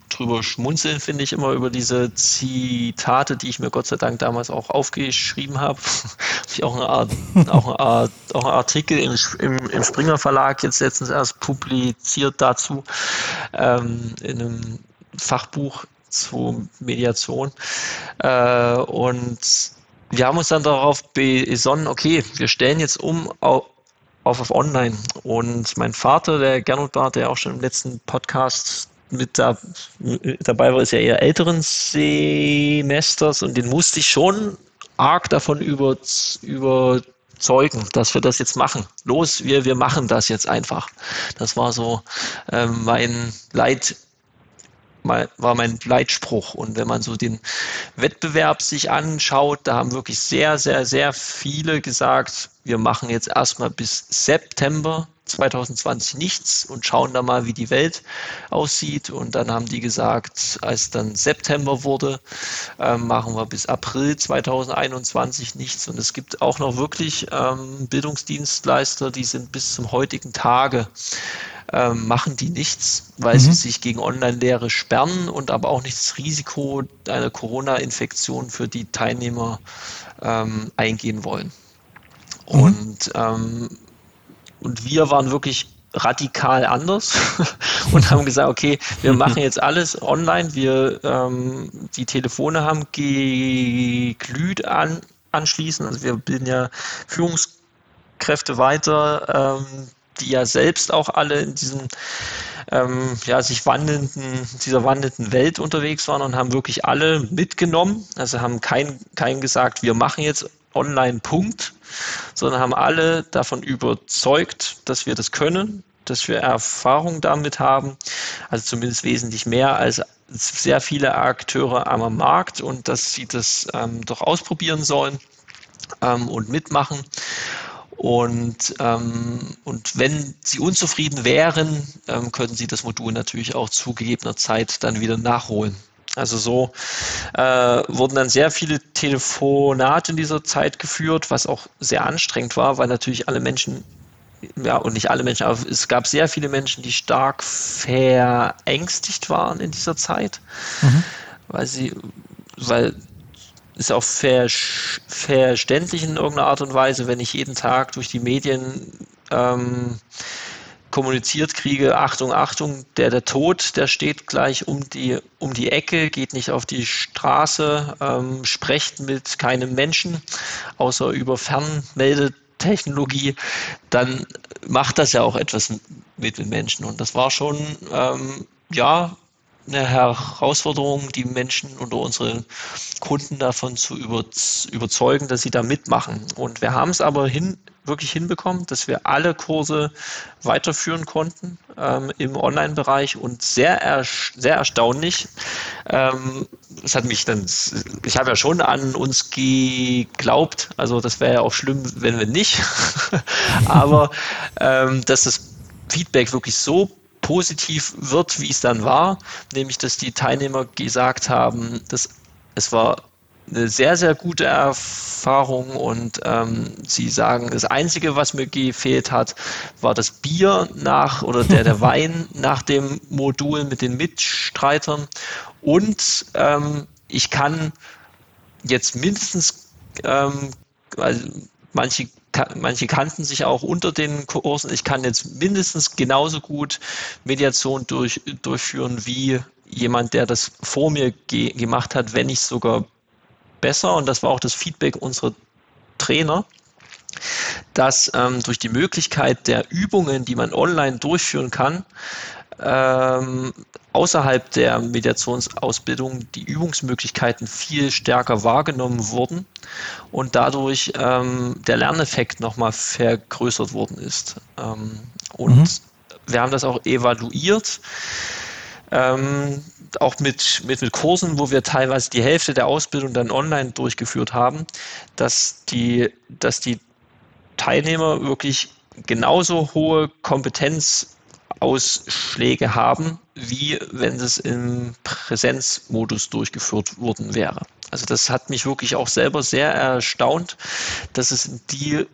drüber schmunzeln, finde ich, immer über diese Zitate, die ich mir Gott sei Dank damals auch aufgeschrieben habe. ich auch eine auch eine auch einen Artikel im, im, im, Springer Verlag jetzt letztens erst publiziert dazu, ähm, in einem Fachbuch zu Mediation. Äh, und wir haben uns dann darauf besonnen, okay, wir stellen jetzt um auf, auf, Online. Und mein Vater, der Gernot war, der auch schon im letzten Podcast mit da, dabei war, ist ja eher älteren Semesters und den musste ich schon arg davon über, überzeugen, dass wir das jetzt machen. Los, wir, wir machen das jetzt einfach. Das war so ähm, mein Leit, war mein Leitspruch. Und wenn man so den Wettbewerb sich anschaut, da haben wirklich sehr, sehr, sehr viele gesagt, wir machen jetzt erstmal bis September 2020 nichts und schauen da mal, wie die Welt aussieht. Und dann haben die gesagt, als dann September wurde, äh, machen wir bis April 2021 nichts. Und es gibt auch noch wirklich ähm, Bildungsdienstleister, die sind bis zum heutigen Tage ähm, machen die nichts, weil mhm. sie sich gegen Online-Lehre sperren und aber auch nicht das Risiko einer Corona-Infektion für die Teilnehmer ähm, eingehen wollen. Mhm. Und, ähm, und wir waren wirklich radikal anders und haben gesagt, okay, wir machen jetzt alles online. Wir ähm, die Telefone haben geglüht an, anschließend. Also wir bilden ja Führungskräfte weiter, ähm, die ja selbst auch alle in diesem ähm, ja, sich wandelnden, dieser wandelnden Welt unterwegs waren und haben wirklich alle mitgenommen. Also haben kein, kein gesagt, wir machen jetzt online Punkt, sondern haben alle davon überzeugt, dass wir das können, dass wir Erfahrung damit haben, also zumindest wesentlich mehr als sehr viele Akteure am Markt und dass sie das ähm, doch ausprobieren sollen ähm, und mitmachen. Und, ähm, und wenn Sie unzufrieden wären, ähm, könnten Sie das Modul natürlich auch zu gegebener Zeit dann wieder nachholen. Also so äh, wurden dann sehr viele Telefonate in dieser Zeit geführt, was auch sehr anstrengend war, weil natürlich alle Menschen, ja, und nicht alle Menschen, aber es gab sehr viele Menschen, die stark verängstigt waren in dieser Zeit, mhm. weil sie, weil ist auch ver verständlich in irgendeiner Art und Weise, wenn ich jeden Tag durch die Medien ähm, kommuniziert kriege, Achtung, Achtung, der, der Tod, der steht gleich um die, um die Ecke, geht nicht auf die Straße, ähm, sprecht mit keinem Menschen, außer über Fernmeldetechnologie, dann macht das ja auch etwas mit den Menschen. Und das war schon, ähm, ja, eine Herausforderung, die Menschen oder unsere Kunden davon zu überzeugen, dass sie da mitmachen. Und wir haben es aber hin, wirklich hinbekommen, dass wir alle Kurse weiterführen konnten ähm, im Online-Bereich und sehr, sehr erstaunlich. Ähm, es hat mich dann, ich habe ja schon an uns geglaubt, also das wäre ja auch schlimm, wenn wir nicht, aber ähm, dass das Feedback wirklich so positiv wird, wie es dann war, nämlich dass die Teilnehmer gesagt haben, dass es war eine sehr, sehr gute Erfahrung und ähm, sie sagen, das Einzige, was mir gefehlt hat, war das Bier nach oder der, der Wein nach dem Modul mit den Mitstreitern und ähm, ich kann jetzt mindestens, ähm, also manche manche kannten sich auch unter den Kursen. Ich kann jetzt mindestens genauso gut Mediation durch, durchführen wie jemand, der das vor mir ge gemacht hat, wenn nicht sogar besser. Und das war auch das Feedback unserer Trainer dass ähm, durch die Möglichkeit der Übungen, die man online durchführen kann, ähm, außerhalb der Mediationsausbildung die Übungsmöglichkeiten viel stärker wahrgenommen wurden und dadurch ähm, der Lerneffekt nochmal vergrößert worden ist. Ähm, und mhm. wir haben das auch evaluiert. Ähm, auch mit, mit, mit Kursen, wo wir teilweise die Hälfte der Ausbildung dann online durchgeführt haben, dass die, dass die Teilnehmer wirklich genauso hohe Kompetenz Ausschläge haben, wie wenn es im Präsenzmodus durchgeführt worden wäre. Also das hat mich wirklich auch selber sehr erstaunt, dass es in die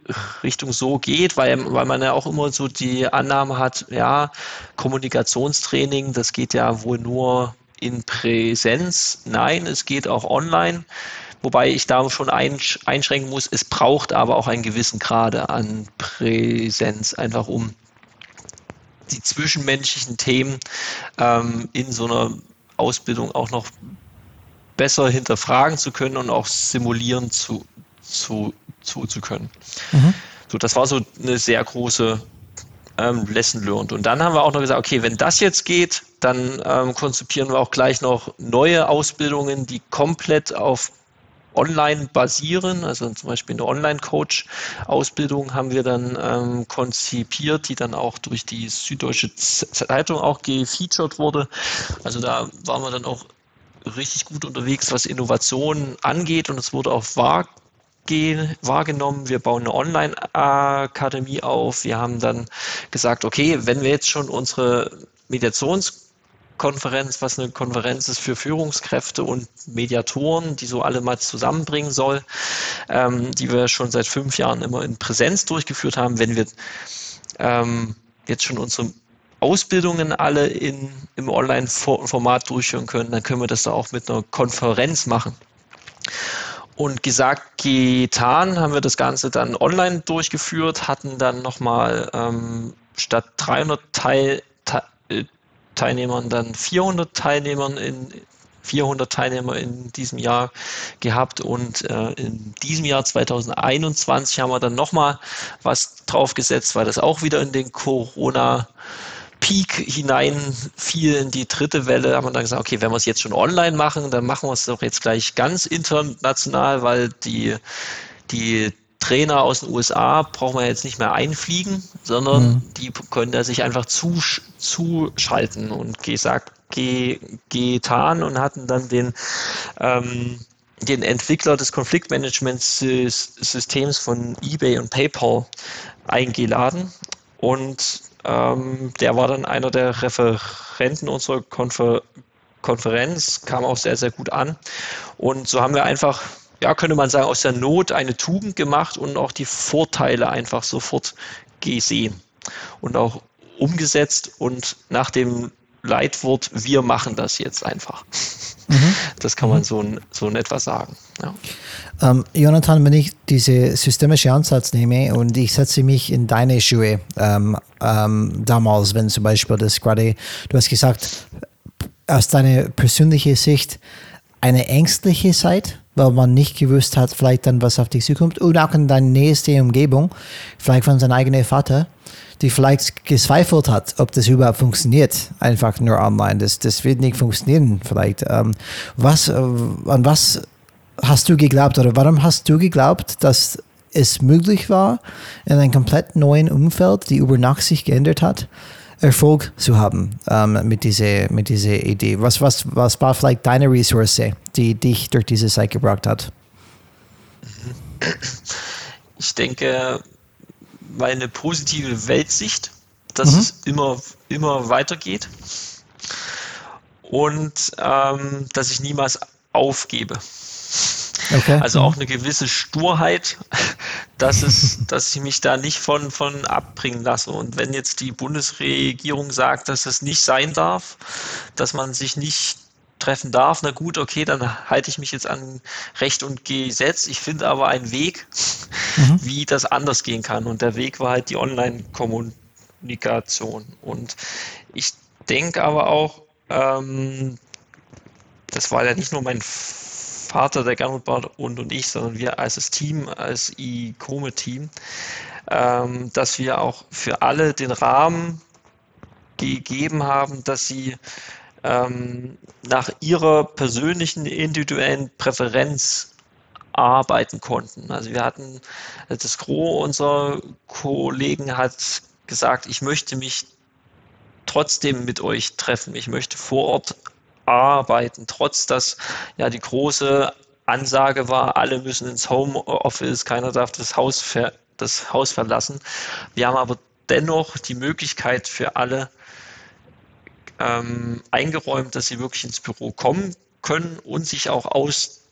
Richtung so geht, weil, weil man ja auch immer so die Annahme hat, ja, Kommunikationstraining, das geht ja wohl nur in Präsenz. Nein, es geht auch online. Wobei ich da schon einschränken muss, es braucht aber auch einen gewissen Grade an Präsenz, einfach um die zwischenmenschlichen Themen ähm, in so einer Ausbildung auch noch besser hinterfragen zu können und auch simulieren zu, zu, zu, zu können. Mhm. So, das war so eine sehr große ähm, Lesson learned. Und dann haben wir auch noch gesagt, okay, wenn das jetzt geht, dann ähm, konzipieren wir auch gleich noch neue Ausbildungen, die komplett auf online basieren. Also zum Beispiel eine Online-Coach-Ausbildung haben wir dann ähm, konzipiert, die dann auch durch die Süddeutsche Zeitung auch gefeatured wurde. Also da waren wir dann auch richtig gut unterwegs, was Innovation angeht und es wurde auch wahr wahrgenommen, wir bauen eine Online-Akademie auf. Wir haben dann gesagt, okay, wenn wir jetzt schon unsere Mediations- Konferenz, was eine Konferenz ist für Führungskräfte und Mediatoren, die so alle mal zusammenbringen soll, ähm, die wir schon seit fünf Jahren immer in Präsenz durchgeführt haben. Wenn wir ähm, jetzt schon unsere Ausbildungen alle in, im Online-Format durchführen können, dann können wir das da auch mit einer Konferenz machen. Und gesagt, getan, haben wir das Ganze dann online durchgeführt, hatten dann nochmal ähm, statt 300 Teil, Teilnehmern dann 400 Teilnehmern in 400 Teilnehmer in diesem Jahr gehabt. Und äh, in diesem Jahr 2021 haben wir dann nochmal was draufgesetzt, weil das auch wieder in den Corona Peak hinein fiel in die dritte Welle, haben wir dann gesagt, okay, wenn wir es jetzt schon online machen, dann machen wir es doch jetzt gleich ganz international, weil die, die Trainer aus den USA braucht man jetzt nicht mehr einfliegen, sondern mhm. die können da sich einfach zusch zuschalten und gesagt, ge getan und hatten dann den, ähm, den Entwickler des Konfliktmanagementsystems von eBay und PayPal eingeladen und ähm, der war dann einer der Referenten unserer Konfer Konferenz, kam auch sehr, sehr gut an. Und so haben wir einfach ja, könnte man sagen, aus der Not eine Tugend gemacht und auch die Vorteile einfach sofort gesehen und auch umgesetzt und nach dem Leitwort, wir machen das jetzt einfach. Mhm. Das kann man mhm. so, so in etwa sagen. Ja. Ähm, Jonathan, wenn ich diese systemische Ansatz nehme und ich setze mich in deine Schuhe ähm, ähm, damals, wenn zum Beispiel das gerade, du hast gesagt, aus deiner persönlichen Sicht eine ängstliche Zeit, weil man nicht gewusst hat, vielleicht dann, was auf dich zukommt. Und auch in deiner nächsten Umgebung, vielleicht von seinem eigenen Vater, die vielleicht gezweifelt hat, ob das überhaupt funktioniert, einfach nur online. Das, das wird nicht funktionieren, vielleicht. Ähm, was, äh, an was hast du geglaubt oder warum hast du geglaubt, dass es möglich war, in einem komplett neuen Umfeld, die über Nacht sich geändert hat, Erfolg zu haben ähm, mit, dieser, mit dieser Idee? Was, was, was war vielleicht deine Ressource, die dich durch diese Zeit gebracht hat? Ich denke, meine positive Weltsicht, dass mhm. es immer, immer weitergeht und ähm, dass ich niemals aufgebe. Okay. Also auch eine gewisse Sturheit, dass, es, dass ich mich da nicht von, von abbringen lasse. Und wenn jetzt die Bundesregierung sagt, dass es nicht sein darf, dass man sich nicht treffen darf, na gut, okay, dann halte ich mich jetzt an Recht und Gesetz. Ich finde aber einen Weg, mhm. wie das anders gehen kann. Und der Weg war halt die Online-Kommunikation. Und ich denke aber auch, ähm, das war ja nicht nur mein Vater, der Gernot und, und ich, sondern wir als das Team, als ICOME-Team, ähm, dass wir auch für alle den Rahmen gegeben haben, dass sie ähm, nach ihrer persönlichen individuellen Präferenz arbeiten konnten. Also wir hatten, das Gros unserer Kollegen hat gesagt, ich möchte mich trotzdem mit euch treffen. Ich möchte vor Ort arbeiten, trotz dass ja die große Ansage war, alle müssen ins Homeoffice, keiner darf das Haus, das Haus verlassen. Wir haben aber dennoch die Möglichkeit für alle ähm, eingeräumt, dass sie wirklich ins Büro kommen können und sich auch austauschen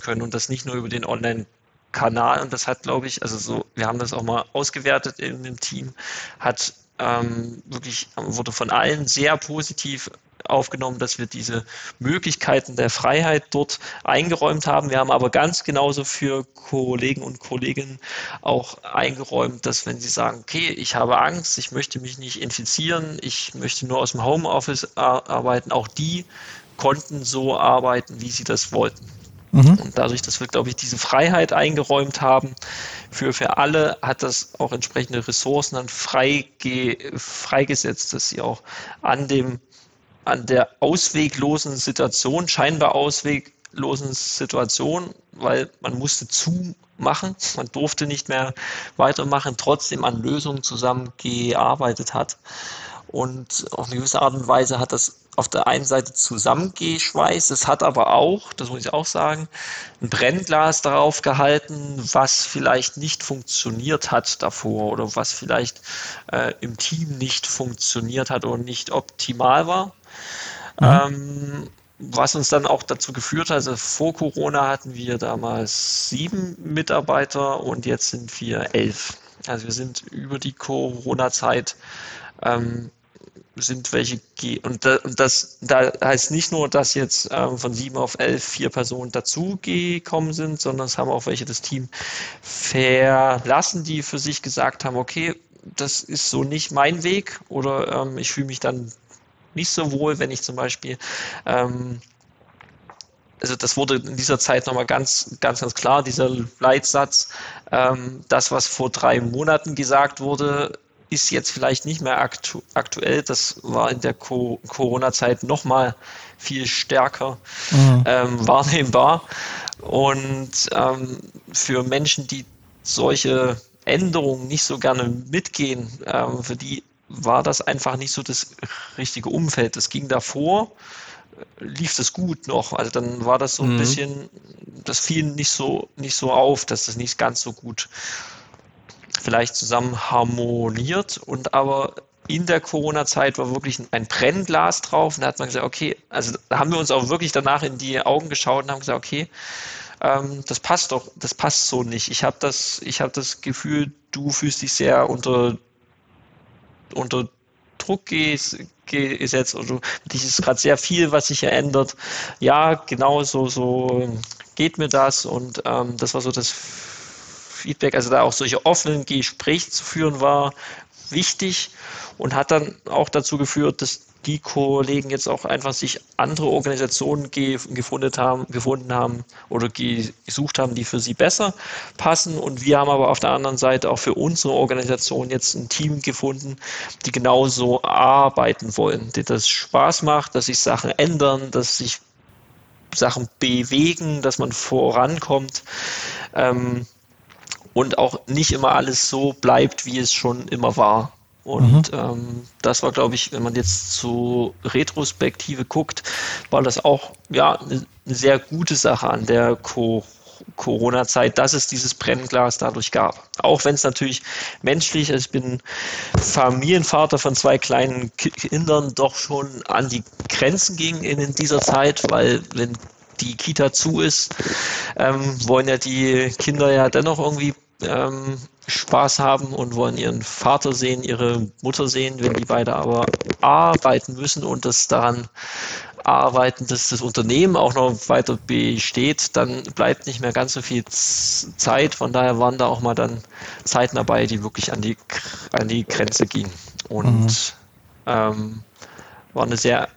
können und das nicht nur über den Online-Kanal. Und das hat, glaube ich, also so, wir haben das auch mal ausgewertet in dem Team, hat ähm, wirklich, wurde von allen sehr positiv aufgenommen, dass wir diese Möglichkeiten der Freiheit dort eingeräumt haben. Wir haben aber ganz genauso für Kollegen und Kolleginnen auch eingeräumt, dass wenn sie sagen, okay, ich habe Angst, ich möchte mich nicht infizieren, ich möchte nur aus dem Homeoffice arbeiten, auch die konnten so arbeiten, wie sie das wollten. Mhm. Und dadurch, dass wir, glaube ich, diese Freiheit eingeräumt haben, für, für alle hat das auch entsprechende Ressourcen dann frei freigesetzt, dass sie auch an dem an der ausweglosen Situation, scheinbar ausweglosen Situation, weil man musste zumachen, man durfte nicht mehr weitermachen, trotzdem an Lösungen zusammengearbeitet hat. Und auf eine gewisse Art und Weise hat das auf der einen Seite zusammengeschweißt, es hat aber auch, das muss ich auch sagen, ein Brennglas darauf gehalten, was vielleicht nicht funktioniert hat davor oder was vielleicht äh, im Team nicht funktioniert hat oder nicht optimal war. Mhm. Ähm, was uns dann auch dazu geführt hat, also vor Corona hatten wir damals sieben Mitarbeiter und jetzt sind wir elf. Also wir sind über die Corona-Zeit ähm, sind welche und, da, und das da heißt nicht nur, dass jetzt ähm, von sieben auf elf vier Personen dazugekommen sind, sondern es haben auch welche das Team verlassen, die für sich gesagt haben, okay, das ist so nicht mein Weg oder ähm, ich fühle mich dann nicht so wohl, wenn ich zum Beispiel ähm, also das wurde in dieser Zeit nochmal ganz, ganz, ganz klar, dieser Leitsatz, ähm, das, was vor drei Monaten gesagt wurde, ist jetzt vielleicht nicht mehr aktu aktuell. Das war in der Co Corona-Zeit nochmal viel stärker mhm. ähm, wahrnehmbar. Und ähm, für Menschen, die solche Änderungen nicht so gerne mitgehen, ähm, für die war das einfach nicht so das richtige Umfeld. Das ging davor, lief das gut noch. Also dann war das so ein mhm. bisschen, das fiel nicht so, nicht so auf, dass das nicht ganz so gut vielleicht zusammen harmoniert und aber in der Corona-Zeit war wirklich ein Brennglas drauf und da hat man gesagt, okay, also da haben wir uns auch wirklich danach in die Augen geschaut und haben gesagt, okay, ähm, das passt doch, das passt so nicht. Ich habe das, ich habe das Gefühl, du fühlst dich sehr unter unter Druck gesetzt oder dich ist gerade sehr viel, was sich ändert. Ja, genau so, so geht mir das und ähm, das war so das Feedback, also da auch solche offenen Gespräche zu führen war wichtig und hat dann auch dazu geführt, dass die Kollegen jetzt auch einfach sich andere Organisationen ge gefunden haben, gefunden haben oder gesucht haben, die für sie besser passen. Und wir haben aber auf der anderen Seite auch für unsere Organisation jetzt ein Team gefunden, die genauso arbeiten wollen, die das Spaß macht, dass sich Sachen ändern, dass sich Sachen bewegen, dass man vorankommt. Ähm, und auch nicht immer alles so bleibt, wie es schon immer war. Und mhm. ähm, das war, glaube ich, wenn man jetzt zu Retrospektive guckt, war das auch ja eine sehr gute Sache an der Co Corona-Zeit, dass es dieses Brennglas dadurch gab. Auch wenn es natürlich menschlich, ich bin Familienvater von zwei kleinen Kindern, doch schon an die Grenzen ging in dieser Zeit, weil wenn die Kita zu ist, ähm, wollen ja die Kinder ja dennoch irgendwie ähm, Spaß haben und wollen ihren Vater sehen, ihre Mutter sehen, wenn die beide aber arbeiten müssen und das daran arbeiten, dass das Unternehmen auch noch weiter besteht, dann bleibt nicht mehr ganz so viel Zeit. Von daher waren da auch mal dann Zeiten dabei, die wirklich an die, an die Grenze gingen. Und mhm. ähm, war eine sehr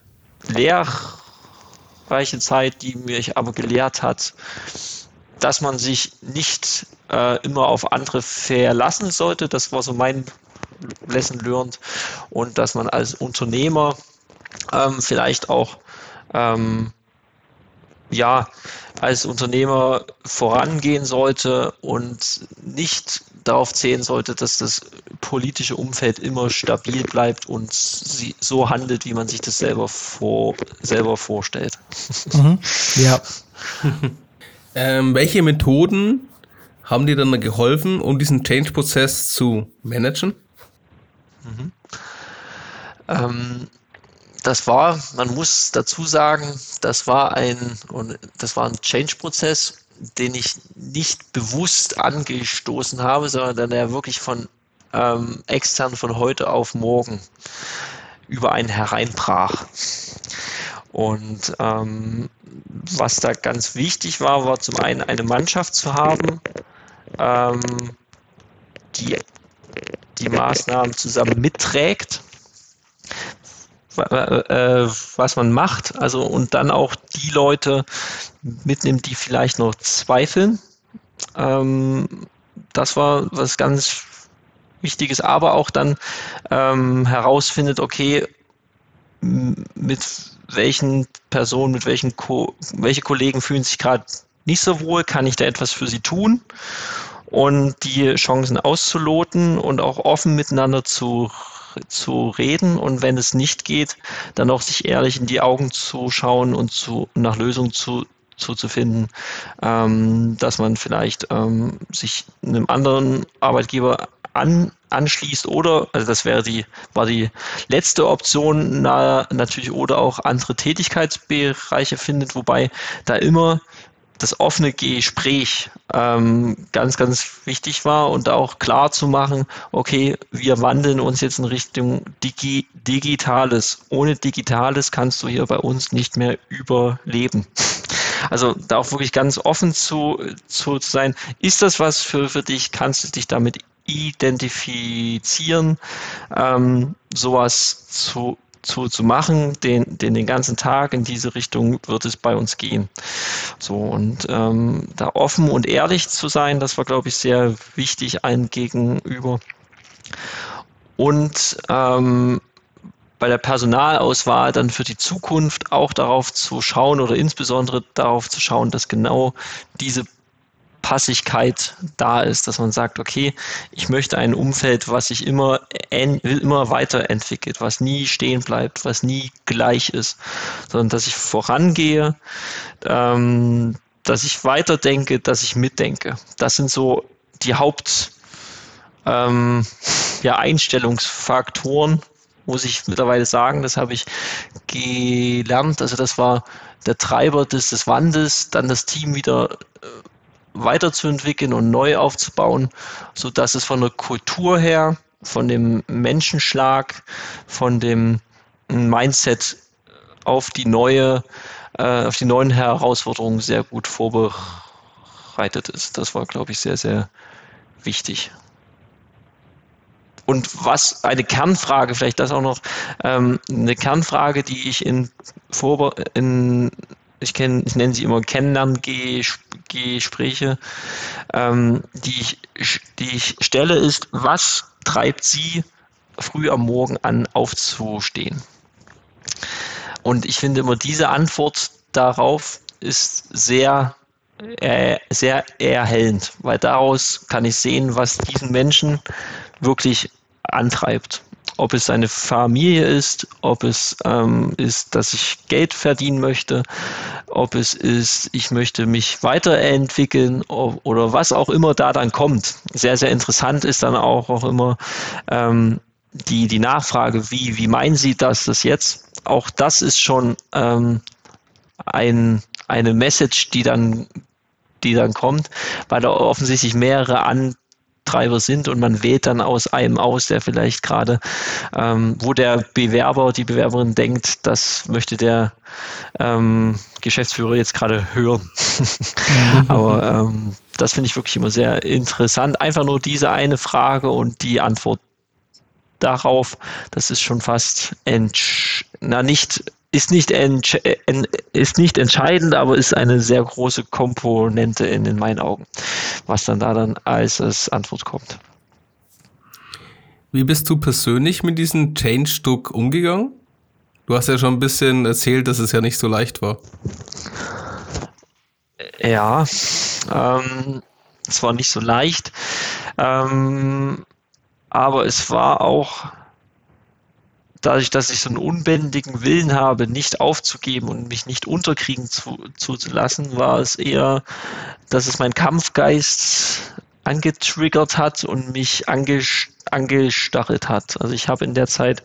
lehrreiche Zeit, die mich aber gelehrt hat, dass man sich nicht äh, immer auf andere verlassen sollte. Das war so mein Lesson learned. Und dass man als Unternehmer ähm, vielleicht auch ähm, ja, als Unternehmer vorangehen sollte und nicht darauf zählen sollte, dass das politische Umfeld immer stabil bleibt und sie so handelt, wie man sich das selber, vor, selber vorstellt. Mhm. Ja. ähm, welche Methoden haben dir dann geholfen, um diesen Change-Prozess zu managen? Mhm. Ähm, das war, man muss dazu sagen, das war ein, das war ein Change-Prozess, den ich nicht bewusst angestoßen habe, sondern der wirklich von ähm, extern von heute auf morgen über einen hereinbrach. Und ähm, was da ganz wichtig war, war zum einen eine Mannschaft zu haben, ähm, die die Maßnahmen zusammen mitträgt, äh, was man macht, also und dann auch die Leute mitnimmt, die vielleicht noch zweifeln. Ähm, das war was ganz Wichtiges, aber auch dann ähm, herausfindet, okay, mit welchen Personen, mit welchen Ko welche Kollegen fühlen sich gerade nicht so wohl, kann ich da etwas für sie tun? Und die Chancen auszuloten und auch offen miteinander zu zu reden und wenn es nicht geht, dann auch sich ehrlich in die Augen zu schauen und zu, nach Lösungen zu, zu, zu finden, ähm, dass man vielleicht ähm, sich einem anderen Arbeitgeber an, anschließt oder, also das wäre die, war die letzte Option, na, natürlich oder auch andere Tätigkeitsbereiche findet, wobei da immer das offene Gespräch ähm, ganz, ganz wichtig war und auch klar zu machen, okay, wir wandeln uns jetzt in Richtung Digi Digitales. Ohne Digitales kannst du hier bei uns nicht mehr überleben. Also da auch wirklich ganz offen zu, zu, zu sein. Ist das was für, für dich? Kannst du dich damit identifizieren? Ähm, sowas zu zu, zu machen, den, den, den ganzen Tag in diese Richtung wird es bei uns gehen. So und ähm, da offen und ehrlich zu sein, das war, glaube ich, sehr wichtig allen gegenüber. und ähm, bei der Personalauswahl dann für die Zukunft auch darauf zu schauen oder insbesondere darauf zu schauen, dass genau diese Passigkeit da ist, dass man sagt, okay, ich möchte ein Umfeld, was sich immer, immer weiterentwickelt, was nie stehen bleibt, was nie gleich ist, sondern dass ich vorangehe, ähm, dass ich weiterdenke, dass ich mitdenke. Das sind so die Haupt ähm, ja, Einstellungsfaktoren, muss ich mittlerweile sagen. Das habe ich gelernt. Also das war der Treiber des, des Wandels, dann das Team wieder äh, weiterzuentwickeln und neu aufzubauen, so dass es von der Kultur her, von dem Menschenschlag, von dem Mindset auf die neue, äh, auf die neuen Herausforderungen sehr gut vorbereitet ist. Das war, glaube ich, sehr, sehr wichtig. Und was eine Kernfrage, vielleicht das auch noch, ähm, eine Kernfrage, die ich in, Vorbe in ich, kenn, ich nenne sie immer Kennenlerngespräche, ähm, die, ich, die ich stelle, ist, was treibt Sie früh am Morgen an, aufzustehen? Und ich finde immer, diese Antwort darauf ist sehr, äh, sehr erhellend, weil daraus kann ich sehen, was diesen Menschen wirklich antreibt ob es eine Familie ist, ob es ähm, ist, dass ich Geld verdienen möchte, ob es ist, ich möchte mich weiterentwickeln oder was auch immer da dann kommt. Sehr, sehr interessant ist dann auch, auch immer ähm, die, die Nachfrage, wie, wie meinen Sie das, das jetzt? Auch das ist schon ähm, ein, eine Message, die dann die dann kommt, weil da offensichtlich mehrere an, Treiber sind und man wählt dann aus einem aus, der vielleicht gerade, ähm, wo der Bewerber, die Bewerberin denkt, das möchte der ähm, Geschäftsführer jetzt gerade hören. Aber ähm, das finde ich wirklich immer sehr interessant. Einfach nur diese eine Frage und die Antwort darauf, das ist schon fast na nicht ist nicht, ist nicht entscheidend, aber ist eine sehr große Komponente in, in meinen Augen, was dann da dann als, als Antwort kommt. Wie bist du persönlich mit diesem Change-Druck umgegangen? Du hast ja schon ein bisschen erzählt, dass es ja nicht so leicht war. Ja, ähm, es war nicht so leicht, ähm, aber es war auch dadurch, dass ich so einen unbändigen Willen habe, nicht aufzugeben und mich nicht unterkriegen zu, zuzulassen, war es eher, dass es mein Kampfgeist angetriggert hat und mich angestachelt hat. Also ich habe in der Zeit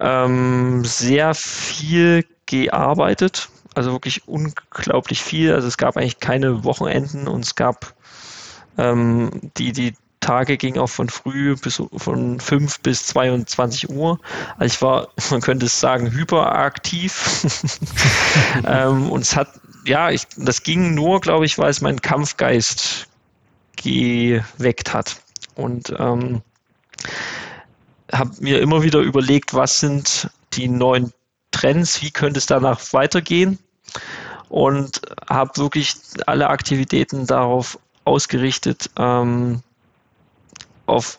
ähm, sehr viel gearbeitet, also wirklich unglaublich viel. Also es gab eigentlich keine Wochenenden und es gab ähm, die, die Tage ging auch von früh bis von 5 bis 22 Uhr. Also ich war, man könnte es sagen, hyperaktiv. ähm, und es hat, ja, ich, das ging nur, glaube ich, weil es meinen Kampfgeist geweckt hat. Und ähm, habe mir immer wieder überlegt, was sind die neuen Trends, wie könnte es danach weitergehen und habe wirklich alle Aktivitäten darauf ausgerichtet, ähm, auf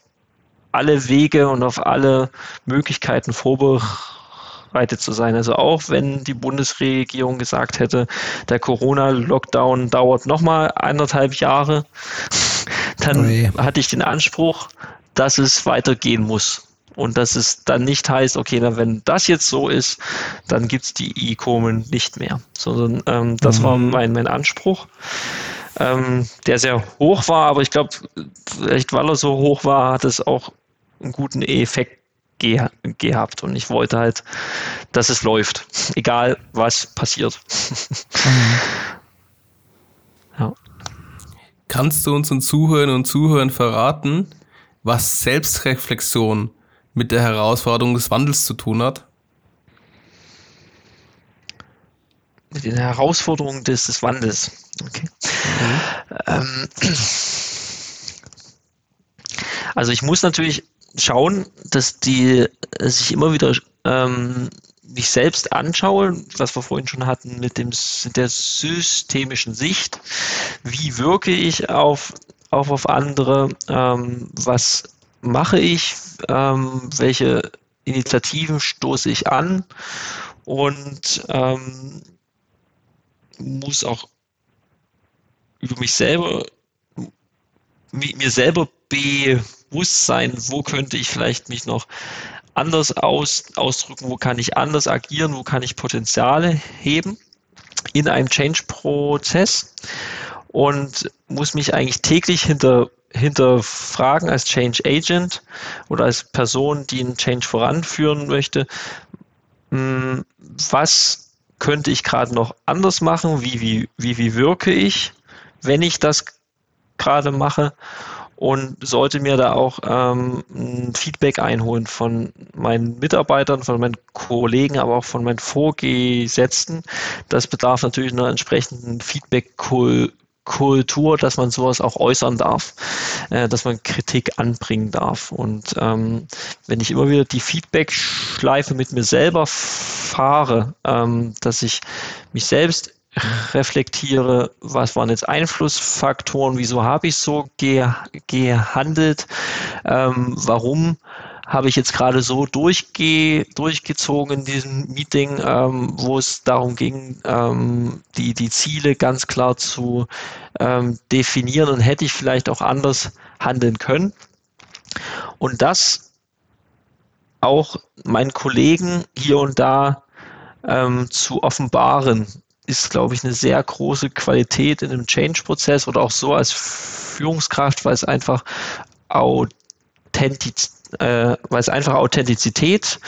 alle Wege und auf alle Möglichkeiten vorbereitet zu sein. Also auch wenn die Bundesregierung gesagt hätte, der Corona-Lockdown dauert nochmal anderthalb Jahre, dann Ui. hatte ich den Anspruch, dass es weitergehen muss. Und dass es dann nicht heißt, okay, dann wenn das jetzt so ist, dann gibt es die E-Komen nicht mehr. Sondern ähm, das mhm. war mein, mein Anspruch ähm, der sehr hoch war, aber ich glaube, vielleicht weil er so hoch war, hat es auch einen guten Effekt ge gehabt und ich wollte halt, dass es läuft, egal was passiert. Mhm. ja. Kannst du unseren Zuhörern und Zuhörern verraten, was Selbstreflexion mit der Herausforderung des Wandels zu tun hat? Mit den Herausforderungen des, des Wandels. Okay. Mhm. Ähm, also ich muss natürlich schauen, dass die dass ich immer wieder ähm, mich selbst anschaue, was wir vorhin schon hatten mit dem der systemischen Sicht. Wie wirke ich auf, auf, auf andere? Ähm, was mache ich, ähm, welche Initiativen stoße ich an und ähm, muss auch über mich selber, mir selber bewusst sein, wo könnte ich vielleicht mich noch anders aus, ausdrücken, wo kann ich anders agieren, wo kann ich Potenziale heben in einem Change-Prozess und muss mich eigentlich täglich hinter, hinterfragen als Change Agent oder als Person, die einen Change voranführen möchte, hm, was könnte ich gerade noch anders machen, wie, wie, wie, wie wirke ich, wenn ich das gerade mache und sollte mir da auch ähm, ein Feedback einholen von meinen Mitarbeitern, von meinen Kollegen, aber auch von meinen Vorgesetzten. Das bedarf natürlich einer entsprechenden Feedback-Kultur, dass man sowas auch äußern darf, äh, dass man Kritik anbringen darf. Und ähm, wenn ich immer wieder die Feedback-Schleife mit mir selber fahre, ähm, dass ich mich selbst reflektiere, was waren jetzt Einflussfaktoren, wieso habe ich so ge gehandelt, ähm, warum habe ich jetzt gerade so durchge durchgezogen in diesem Meeting, ähm, wo es darum ging, ähm, die, die Ziele ganz klar zu ähm, definieren und hätte ich vielleicht auch anders handeln können. Und das auch meinen Kollegen hier und da ähm, zu offenbaren, ist, glaube ich, eine sehr große Qualität in einem Change-Prozess oder auch so als Führungskraft, weil es einfach Authentiz äh, weil es einfach Authentizität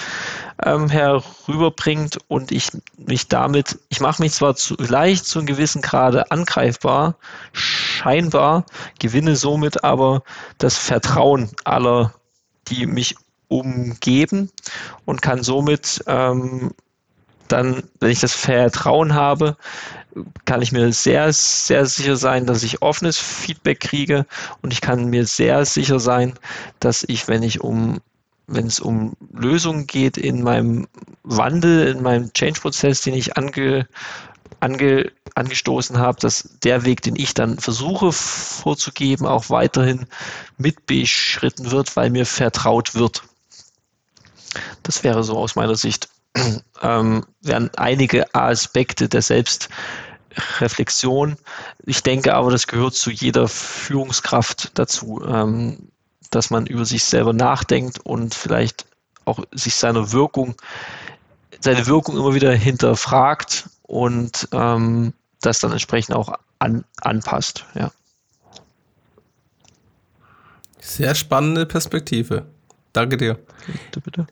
ähm, herüberbringt und ich mich damit, ich mache mich zwar zu, leicht zu einem gewissen Grade angreifbar, scheinbar, gewinne somit aber das Vertrauen aller, die mich umgeben und kann somit ähm, dann, wenn ich das Vertrauen habe, kann ich mir sehr, sehr sicher sein, dass ich offenes Feedback kriege und ich kann mir sehr sicher sein, dass ich, wenn ich um wenn es um Lösungen geht in meinem Wandel, in meinem Change-Prozess, den ich ange, ange, angestoßen habe, dass der Weg, den ich dann versuche vorzugeben, auch weiterhin mitbeschritten wird, weil mir vertraut wird. Das wäre so aus meiner Sicht ähm, werden einige Aspekte der Selbstreflexion. Ich denke aber, das gehört zu jeder Führungskraft dazu, ähm, dass man über sich selber nachdenkt und vielleicht auch sich seiner Wirkung, seine Wirkung immer wieder hinterfragt und ähm, das dann entsprechend auch an, anpasst. Ja. Sehr spannende Perspektive. Danke dir. Bitte, bitte.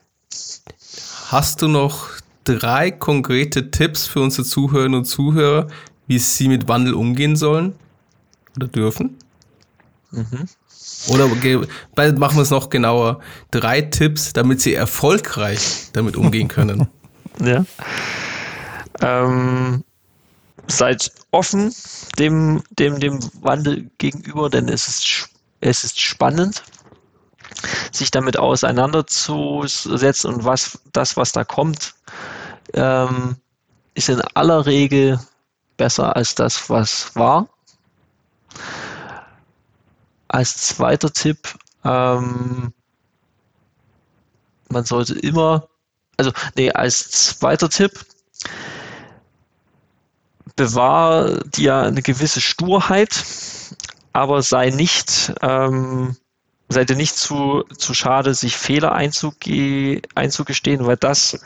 Hast du noch drei konkrete Tipps für unsere Zuhörerinnen und Zuhörer, wie sie mit Wandel umgehen sollen oder dürfen? Mhm. Oder machen wir es noch genauer. Drei Tipps, damit sie erfolgreich damit umgehen können. ja. Ähm, seid offen dem, dem, dem Wandel gegenüber, denn es ist, es ist spannend sich damit auseinanderzusetzen und was das, was da kommt, ähm, ist in aller Regel besser als das, was war. Als zweiter Tipp, ähm, man sollte immer, also nee, als zweiter Tipp, bewahr dir eine gewisse Sturheit, aber sei nicht ähm, seid ihr nicht zu, zu schade, sich Fehler einzuge einzugestehen, weil das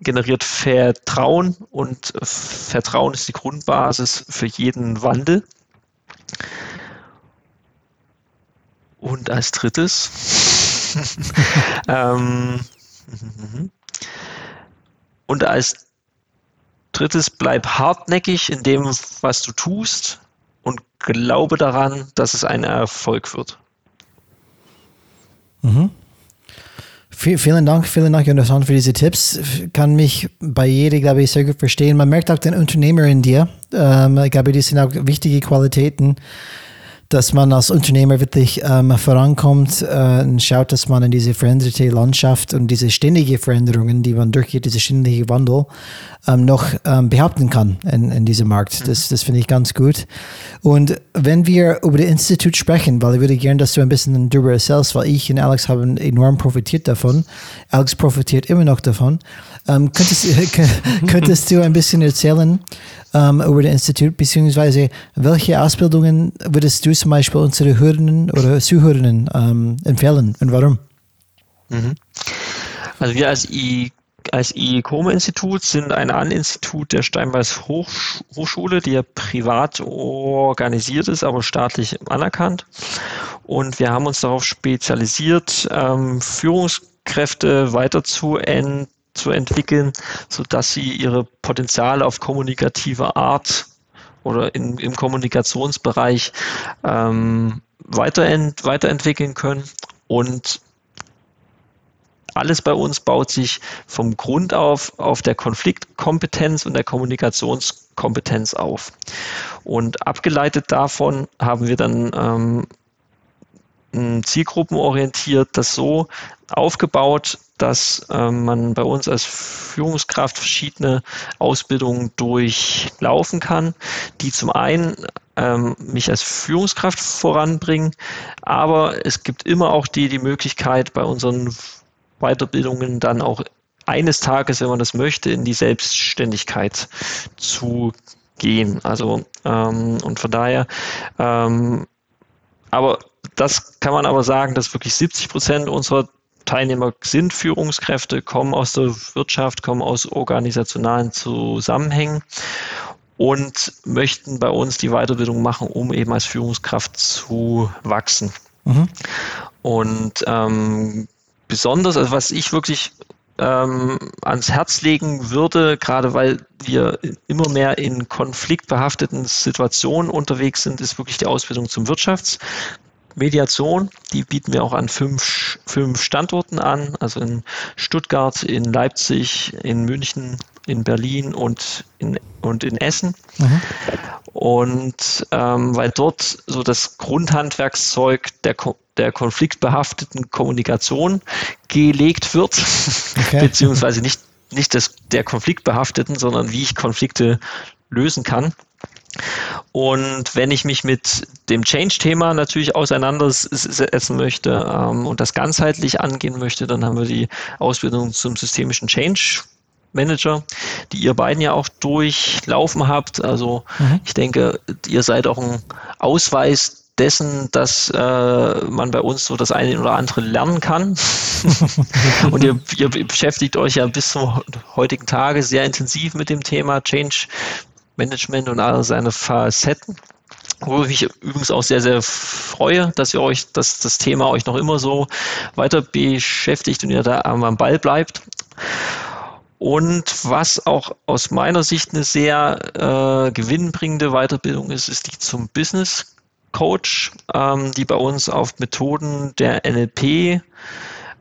generiert Vertrauen und Vertrauen ist die Grundbasis für jeden Wandel. Und als drittes, ähm, und als drittes, bleib hartnäckig in dem, was du tust und glaube daran, dass es ein Erfolg wird. Mhm. Vielen Dank, vielen Dank, Jonathan, für diese Tipps. Kann mich bei jedem, glaube ich, sehr gut verstehen. Man merkt auch den Unternehmer in dir. Ähm, ich glaube, die sind auch wichtige Qualitäten, dass man als Unternehmer wirklich ähm, vorankommt äh, und schaut, dass man in diese veränderte Landschaft und diese ständige Veränderungen, die man durchgeht, diese ständige Wandel, ähm, noch ähm, behaupten kann in, in diesem Markt. Das, das finde ich ganz gut. Und wenn wir über das Institut sprechen, weil ich würde gerne, dass du ein bisschen darüber erzählst, weil ich und Alex haben enorm profitiert davon. Alex profitiert immer noch davon. Ähm, könntest, könntest du ein bisschen erzählen ähm, über das Institut, beziehungsweise welche Ausbildungen würdest du zum Beispiel unsere Hörerinnen oder Zuhörerinnen ähm, empfehlen und warum? Mhm. Also wir als I als IECOME-Institut sind ein An-Institut der Steinbeis Hochschule, die ja privat organisiert ist, aber staatlich anerkannt. Und wir haben uns darauf spezialisiert, ähm, Führungskräfte weiter zu entwickeln, sodass sie ihre Potenziale auf kommunikative Art oder in, im Kommunikationsbereich ähm, weiterent, weiterentwickeln können. Und alles bei uns baut sich vom Grund auf auf der Konfliktkompetenz und der Kommunikationskompetenz auf. Und abgeleitet davon haben wir dann ähm, zielgruppenorientiert das so aufgebaut, dass ähm, man bei uns als Führungskraft verschiedene Ausbildungen durchlaufen kann, die zum einen ähm, mich als Führungskraft voranbringen, aber es gibt immer auch die, die Möglichkeit bei unseren Weiterbildungen dann auch eines Tages, wenn man das möchte, in die Selbstständigkeit zu gehen. Also ähm, und von daher, ähm, aber das kann man aber sagen, dass wirklich 70 Prozent unserer Teilnehmer sind Führungskräfte, kommen aus der Wirtschaft, kommen aus organisationalen Zusammenhängen und möchten bei uns die Weiterbildung machen, um eben als Führungskraft zu wachsen. Mhm. Und ähm, besonders, also was ich wirklich ähm, ans Herz legen würde, gerade weil wir immer mehr in konfliktbehafteten Situationen unterwegs sind, ist wirklich die Ausbildung zum Wirtschaftsmediation. Die bieten wir auch an fünf, fünf Standorten an, also in Stuttgart, in Leipzig, in München, in Berlin und in, und in Essen. Mhm. Und ähm, weil dort so das Grundhandwerkszeug der, der konfliktbehafteten Kommunikation gelegt wird, okay. beziehungsweise nicht, nicht des, der konfliktbehafteten, sondern wie ich Konflikte lösen kann. Und wenn ich mich mit dem Change-Thema natürlich auseinandersetzen möchte ähm, und das ganzheitlich angehen möchte, dann haben wir die Ausbildung zum systemischen Change Manager, die ihr beiden ja auch durchlaufen habt. Also mhm. ich denke, ihr seid auch ein Ausweis dessen, dass äh, man bei uns so das eine oder andere lernen kann. und ihr, ihr, beschäftigt euch ja bis zum heutigen Tage sehr intensiv mit dem Thema Change Management und all seine Facetten. Wo ich mich übrigens auch sehr, sehr freue, dass ihr euch, dass das Thema euch noch immer so weiter beschäftigt und ihr da am Ball bleibt. Und was auch aus meiner Sicht eine sehr äh, gewinnbringende Weiterbildung ist, ist die zum Business Coach, ähm, die bei uns auf Methoden der NLP,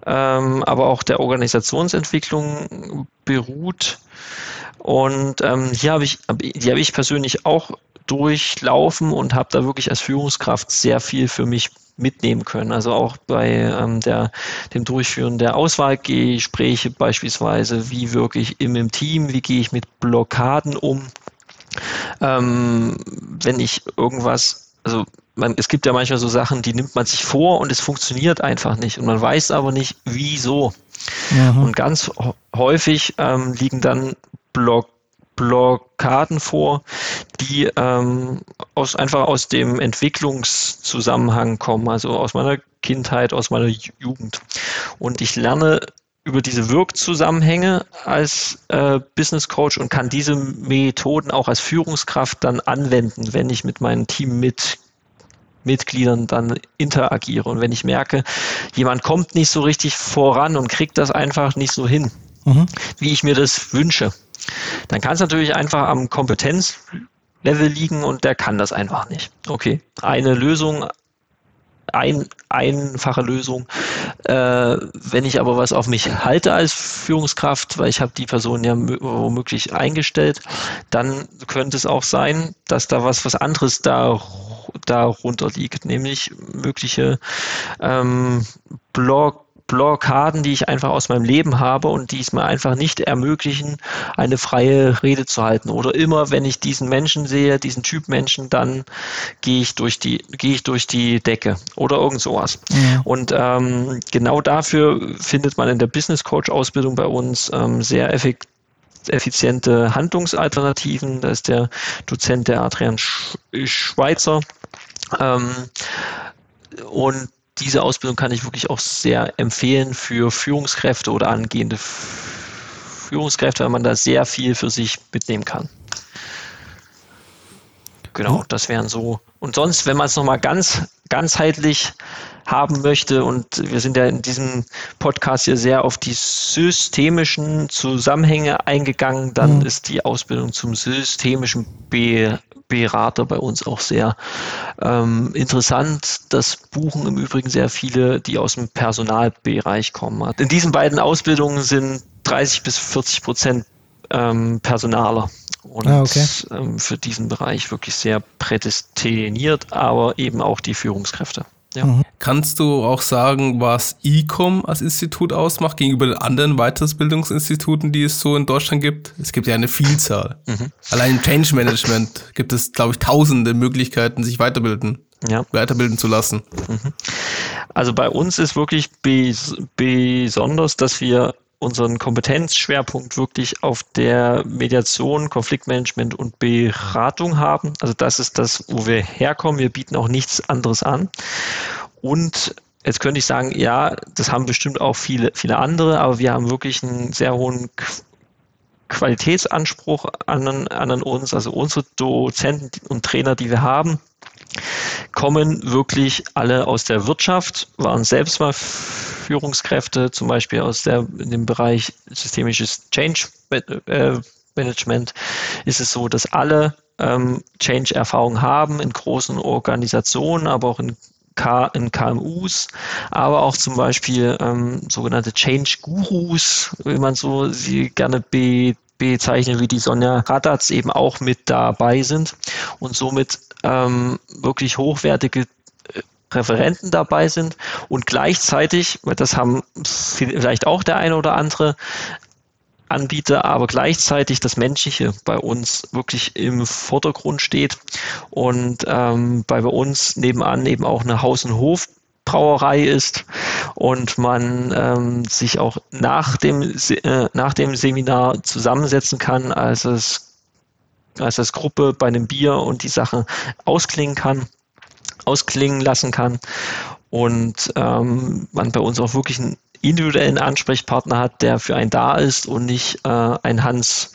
ähm, aber auch der Organisationsentwicklung beruht. Und ähm, hier habe ich, die habe ich persönlich auch durchlaufen und habe da wirklich als Führungskraft sehr viel für mich mitnehmen können. Also auch bei ähm, der, dem Durchführen der Auswahlgespräche beispielsweise, wie wirke ich im, im Team, wie gehe ich mit Blockaden um, ähm, wenn ich irgendwas, also man, es gibt ja manchmal so Sachen, die nimmt man sich vor und es funktioniert einfach nicht und man weiß aber nicht, wieso. Mhm. Und ganz häufig ähm, liegen dann Block Blockaden vor, die ähm, aus, einfach aus dem Entwicklungszusammenhang kommen, also aus meiner Kindheit, aus meiner Jugend. Und ich lerne über diese Wirkzusammenhänge als äh, Business Coach und kann diese Methoden auch als Führungskraft dann anwenden, wenn ich mit meinem Team mit Mitgliedern dann interagiere. Und wenn ich merke, jemand kommt nicht so richtig voran und kriegt das einfach nicht so hin, mhm. wie ich mir das wünsche, dann kann es natürlich einfach am Kompetenzlevel liegen und der kann das einfach nicht. Okay, eine Lösung, ein, einfache Lösung. Äh, wenn ich aber was auf mich halte als Führungskraft, weil ich habe die Person ja womöglich eingestellt, dann könnte es auch sein, dass da was, was anderes da darunter liegt, nämlich mögliche ähm, Blog Blockaden, die ich einfach aus meinem Leben habe und die es mir einfach nicht ermöglichen, eine freie Rede zu halten. Oder immer, wenn ich diesen Menschen sehe, diesen Typ Menschen, dann gehe ich durch die, gehe ich durch die Decke oder irgend sowas. Ja. Und ähm, genau dafür findet man in der Business Coach Ausbildung bei uns ähm, sehr effektiv effiziente Handlungsalternativen. Da ist der Dozent der Adrian Schweizer. Ähm, und diese Ausbildung kann ich wirklich auch sehr empfehlen für Führungskräfte oder angehende Führungskräfte, weil man da sehr viel für sich mitnehmen kann. Genau, das wären so. Und sonst, wenn man es nochmal ganz ganzheitlich haben möchte, und wir sind ja in diesem Podcast hier sehr auf die systemischen Zusammenhänge eingegangen, dann mhm. ist die Ausbildung zum systemischen Be Berater bei uns auch sehr ähm, interessant. Das buchen im Übrigen sehr viele, die aus dem Personalbereich kommen. In diesen beiden Ausbildungen sind 30 bis 40 Prozent ähm, Personaler und ah, okay. ähm, für diesen Bereich wirklich sehr prädestiniert, aber eben auch die Führungskräfte. Ja. Mhm. Kannst du auch sagen, was ICOM als Institut ausmacht gegenüber den anderen Weiterbildungsinstituten, die es so in Deutschland gibt? Es gibt ja eine Vielzahl. Mhm. Allein im Change Management gibt es, glaube ich, tausende Möglichkeiten, sich weiterbilden, ja. weiterbilden zu lassen. Mhm. Also bei uns ist wirklich bes besonders, dass wir unseren Kompetenzschwerpunkt wirklich auf der Mediation, Konfliktmanagement und Beratung haben. Also das ist das, wo wir herkommen. Wir bieten auch nichts anderes an. Und jetzt könnte ich sagen, ja, das haben bestimmt auch viele, viele andere, aber wir haben wirklich einen sehr hohen Qualitätsanspruch an, an uns. Also unsere Dozenten und Trainer, die wir haben, kommen wirklich alle aus der Wirtschaft, waren selbst mal Führungskräfte, zum Beispiel aus der, dem Bereich systemisches Change äh, Management, ist es so, dass alle ähm, Change-Erfahrung haben in großen Organisationen, aber auch in in KMUs, aber auch zum Beispiel ähm, sogenannte Change-Gurus, wie man so sie gerne be bezeichnet, wie die Sonja Radatz eben auch mit dabei sind. Und somit ähm, wirklich hochwertige Referenten dabei sind. Und gleichzeitig, das haben vielleicht auch der eine oder andere Anbieter, aber gleichzeitig das Menschliche bei uns wirklich im Vordergrund steht und ähm, bei uns nebenan eben auch eine Haus- und Hof Brauerei ist und man ähm, sich auch nach dem, äh, nach dem Seminar zusammensetzen kann, als es als als Gruppe bei einem Bier und die Sache ausklingen kann ausklingen lassen kann und ähm, man bei uns auch wirklich einen individuellen Ansprechpartner hat, der für einen da ist und nicht äh, ein Hans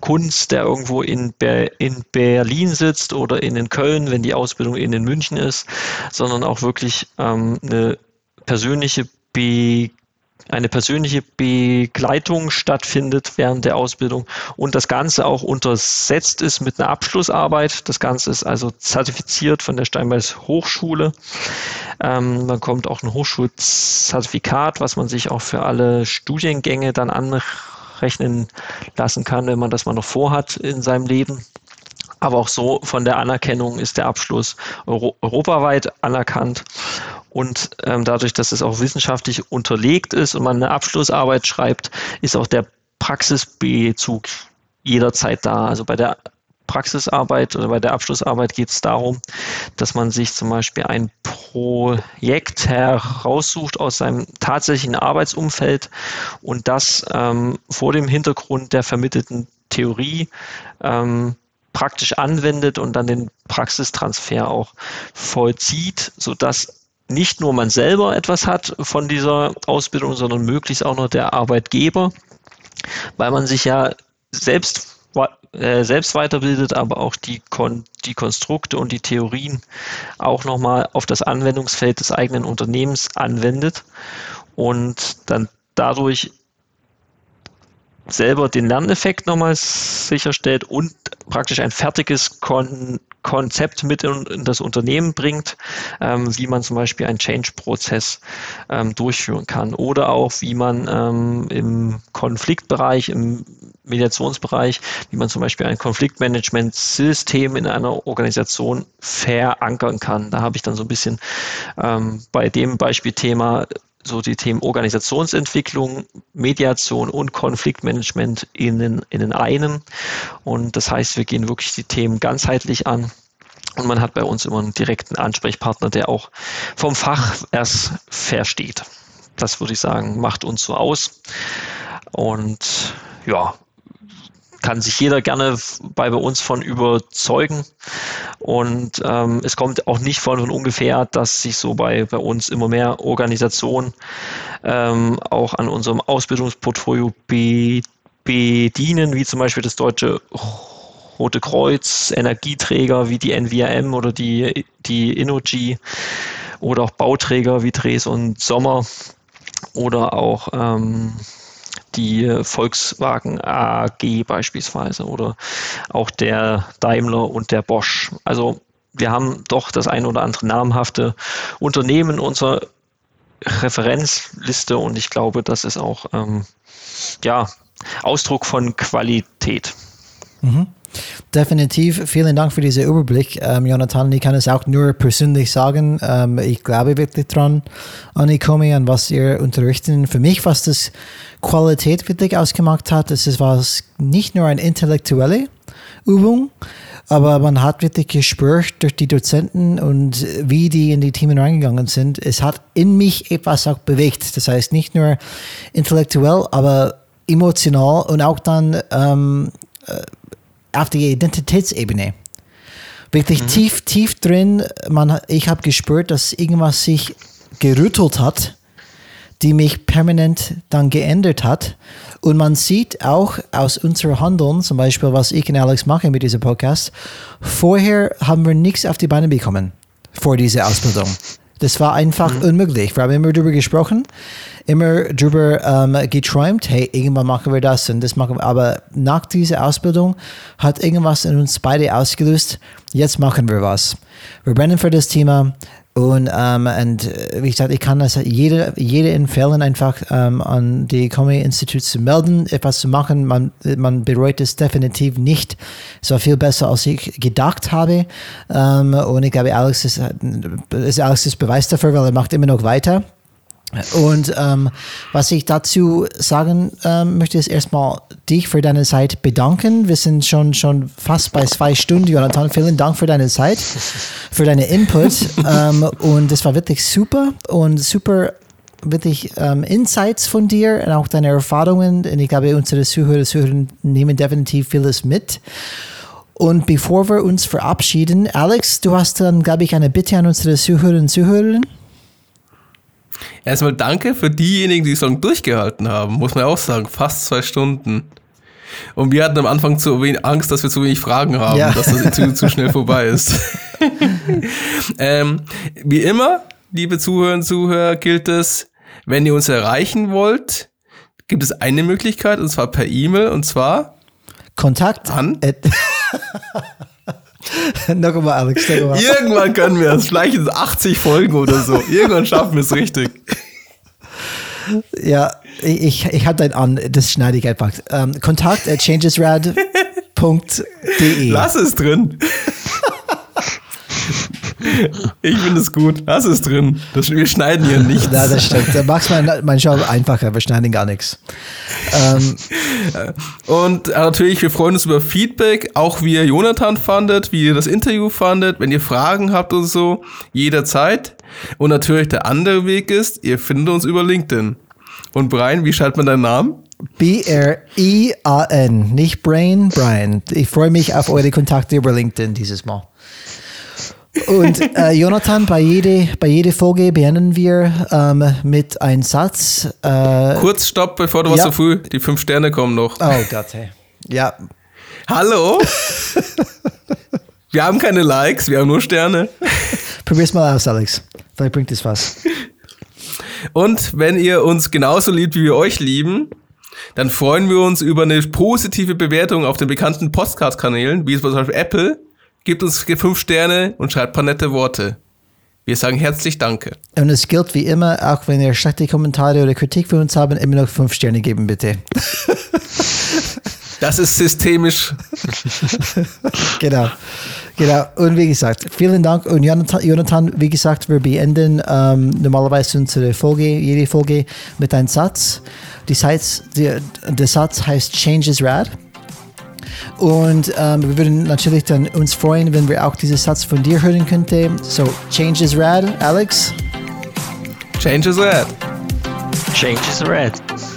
Kunz, der irgendwo in, Ber in Berlin sitzt oder in, in Köln, wenn die Ausbildung in, in München ist, sondern auch wirklich ähm, eine persönliche Be eine persönliche Begleitung stattfindet während der Ausbildung und das Ganze auch untersetzt ist mit einer Abschlussarbeit. Das Ganze ist also zertifiziert von der Steinbeis Hochschule. Ähm, man kommt auch ein Hochschulzertifikat, was man sich auch für alle Studiengänge dann anrechnen lassen kann, wenn man das mal noch vorhat in seinem Leben. Aber auch so von der Anerkennung ist der Abschluss euro europaweit anerkannt. Und ähm, dadurch, dass es auch wissenschaftlich unterlegt ist und man eine Abschlussarbeit schreibt, ist auch der Praxisbezug jederzeit da. Also bei der Praxisarbeit oder bei der Abschlussarbeit geht es darum, dass man sich zum Beispiel ein Projekt heraussucht aus seinem tatsächlichen Arbeitsumfeld und das ähm, vor dem Hintergrund der vermittelten Theorie ähm, praktisch anwendet und dann den Praxistransfer auch vollzieht, sodass nicht nur man selber etwas hat von dieser Ausbildung, sondern möglichst auch noch der Arbeitgeber, weil man sich ja selbst, äh, selbst weiterbildet, aber auch die, Kon die Konstrukte und die Theorien auch nochmal auf das Anwendungsfeld des eigenen Unternehmens anwendet. Und dann dadurch selber den Lerneffekt nochmal sicherstellt und praktisch ein fertiges Kon Konzept mit in, in, das Unternehmen bringt, ähm, wie man zum Beispiel einen Change-Prozess ähm, durchführen kann oder auch wie man ähm, im Konfliktbereich, im Mediationsbereich, wie man zum Beispiel ein Konfliktmanagement-System in einer Organisation verankern kann. Da habe ich dann so ein bisschen ähm, bei dem Beispielthema so die Themen Organisationsentwicklung, Mediation und Konfliktmanagement in, den, in den einem. Und das heißt, wir gehen wirklich die Themen ganzheitlich an. Und man hat bei uns immer einen direkten Ansprechpartner, der auch vom Fach erst versteht. Das würde ich sagen, macht uns so aus. Und ja, kann sich jeder gerne bei, uns von überzeugen. Und ähm, es kommt auch nicht von ungefähr, dass sich so bei, bei uns immer mehr Organisationen ähm, auch an unserem Ausbildungsportfolio be, bedienen, wie zum Beispiel das Deutsche Rote Kreuz, Energieträger wie die NVRM oder die, die Innogy oder auch Bauträger wie Dres und Sommer oder auch ähm, die Volkswagen AG beispielsweise oder auch der Daimler und der Bosch. Also wir haben doch das ein oder andere namhafte Unternehmen in unserer Referenzliste und ich glaube, das ist auch ähm, ja, Ausdruck von Qualität. Mhm. Definitiv, vielen Dank für diesen Überblick, ähm, Jonathan. Ich kann es auch nur persönlich sagen. Ähm, ich glaube wirklich dran an Ikomi, an was ihr unterrichten. Für mich, was das Qualität wirklich ausgemacht hat, ist was nicht nur eine intellektuelle Übung, aber man hat wirklich gespürt durch die Dozenten und wie die in die Themen reingegangen sind. Es hat in mich etwas auch bewegt. Das heißt nicht nur intellektuell, aber emotional und auch dann ähm, äh, auf der Identitätsebene. Wirklich mhm. tief, tief drin, man, ich habe gespürt, dass irgendwas sich gerüttelt hat, die mich permanent dann geändert hat. Und man sieht auch aus unserem Handeln, zum Beispiel, was ich und Alex machen mit diesem Podcast, vorher haben wir nichts auf die Beine bekommen vor dieser Ausbildung. Das war einfach mhm. unmöglich. Wir haben immer darüber gesprochen, immer darüber ähm, geträumt, hey, irgendwann machen wir das und das machen wir. Aber nach dieser Ausbildung hat irgendwas in uns beide ausgelöst, jetzt machen wir was. Wir brennen für das Thema. Und, ähm, und äh, wie gesagt, ich kann das jede, jede empfehlen, einfach ähm, an die Comedy Institute zu melden, etwas zu machen. Man, man bereut es definitiv nicht. Es war viel besser, als ich gedacht habe. Ähm, und ich glaube, Alex ist, ist Alex ist Beweis dafür, weil er macht immer noch weiter. Und ähm, was ich dazu sagen ähm, möchte, ist erstmal dich für deine Zeit bedanken. Wir sind schon, schon fast bei zwei Stunden. Jonathan, vielen Dank für deine Zeit, für deine Input. ähm, und es war wirklich super und super wirklich ähm, Insights von dir und auch deine Erfahrungen. Und ich glaube, unsere Zuhörer, Zuhörer nehmen definitiv vieles mit. Und bevor wir uns verabschieden, Alex, du hast dann, glaube ich, eine Bitte an unsere Zuhörer und Zuhörerinnen. Erstmal danke für diejenigen, die so lange durchgehalten haben, muss man auch sagen. Fast zwei Stunden. Und wir hatten am Anfang zu wenig Angst, dass wir zu wenig Fragen haben, ja. dass das zu, zu schnell vorbei ist. ähm, wie immer, liebe Zuhörer und Zuhörer, gilt es, wenn ihr uns erreichen wollt, gibt es eine Möglichkeit, und zwar per E-Mail, und zwar Kontakt an. noch einmal, Alex, noch einmal. Irgendwann können wir es. Vielleicht in 80 Folgen oder so. Irgendwann schaffen wir es richtig. Ja, ich, ich habe dein an, das schneide ich einfach. Ähm, Kontakt at changesrad.de. Lass es drin. Ich finde es gut. Lass es drin. Das, wir schneiden hier nichts. Ja, das stimmt. Da macht mein, mein Job einfacher. Wir schneiden gar nichts. Ähm. Und äh, natürlich, wir freuen uns über Feedback, auch wie ihr Jonathan fandet, wie ihr das Interview fandet. Wenn ihr Fragen habt und so, jederzeit. Und natürlich der andere Weg ist, ihr findet uns über LinkedIn. Und Brian, wie schreibt man deinen Namen? B-R-I-A-N, nicht Brain, Brian. Ich freue mich auf eure Kontakte über LinkedIn dieses Mal. Und äh, Jonathan, bei jeder bei jede Folge beenden wir ähm, mit einem Satz. Äh, Kurz Stopp, bevor du ja. was so früh. Die fünf Sterne kommen noch. Oh Gott, hey. Ja. Hallo? wir haben keine Likes, wir haben nur Sterne. Probier's mal aus, Alex. Vielleicht bringt es was. Und wenn ihr uns genauso liebt, wie wir euch lieben, dann freuen wir uns über eine positive Bewertung auf den bekannten Podcast-Kanälen, wie zum Beispiel Apple. Gebt uns fünf Sterne und schreibt ein paar nette Worte. Wir sagen herzlich Danke. Und es gilt wie immer, auch wenn ihr schlechte Kommentare oder Kritik für uns habt, immer noch fünf Sterne geben, bitte. Das ist systemisch. genau. Genau. Und wie gesagt, vielen Dank. Und Jonathan, Jonathan wie gesagt, wir beenden ähm, normalerweise unsere Folge, jede Folge mit einem Satz. Die Satz, die, der Satz heißt Change is Rad. Und ähm, wir würden natürlich dann uns freuen, wenn wir auch diesen Satz von dir hören könnten. So, Change is Rad, Alex. Change is Rad. Change is Rad.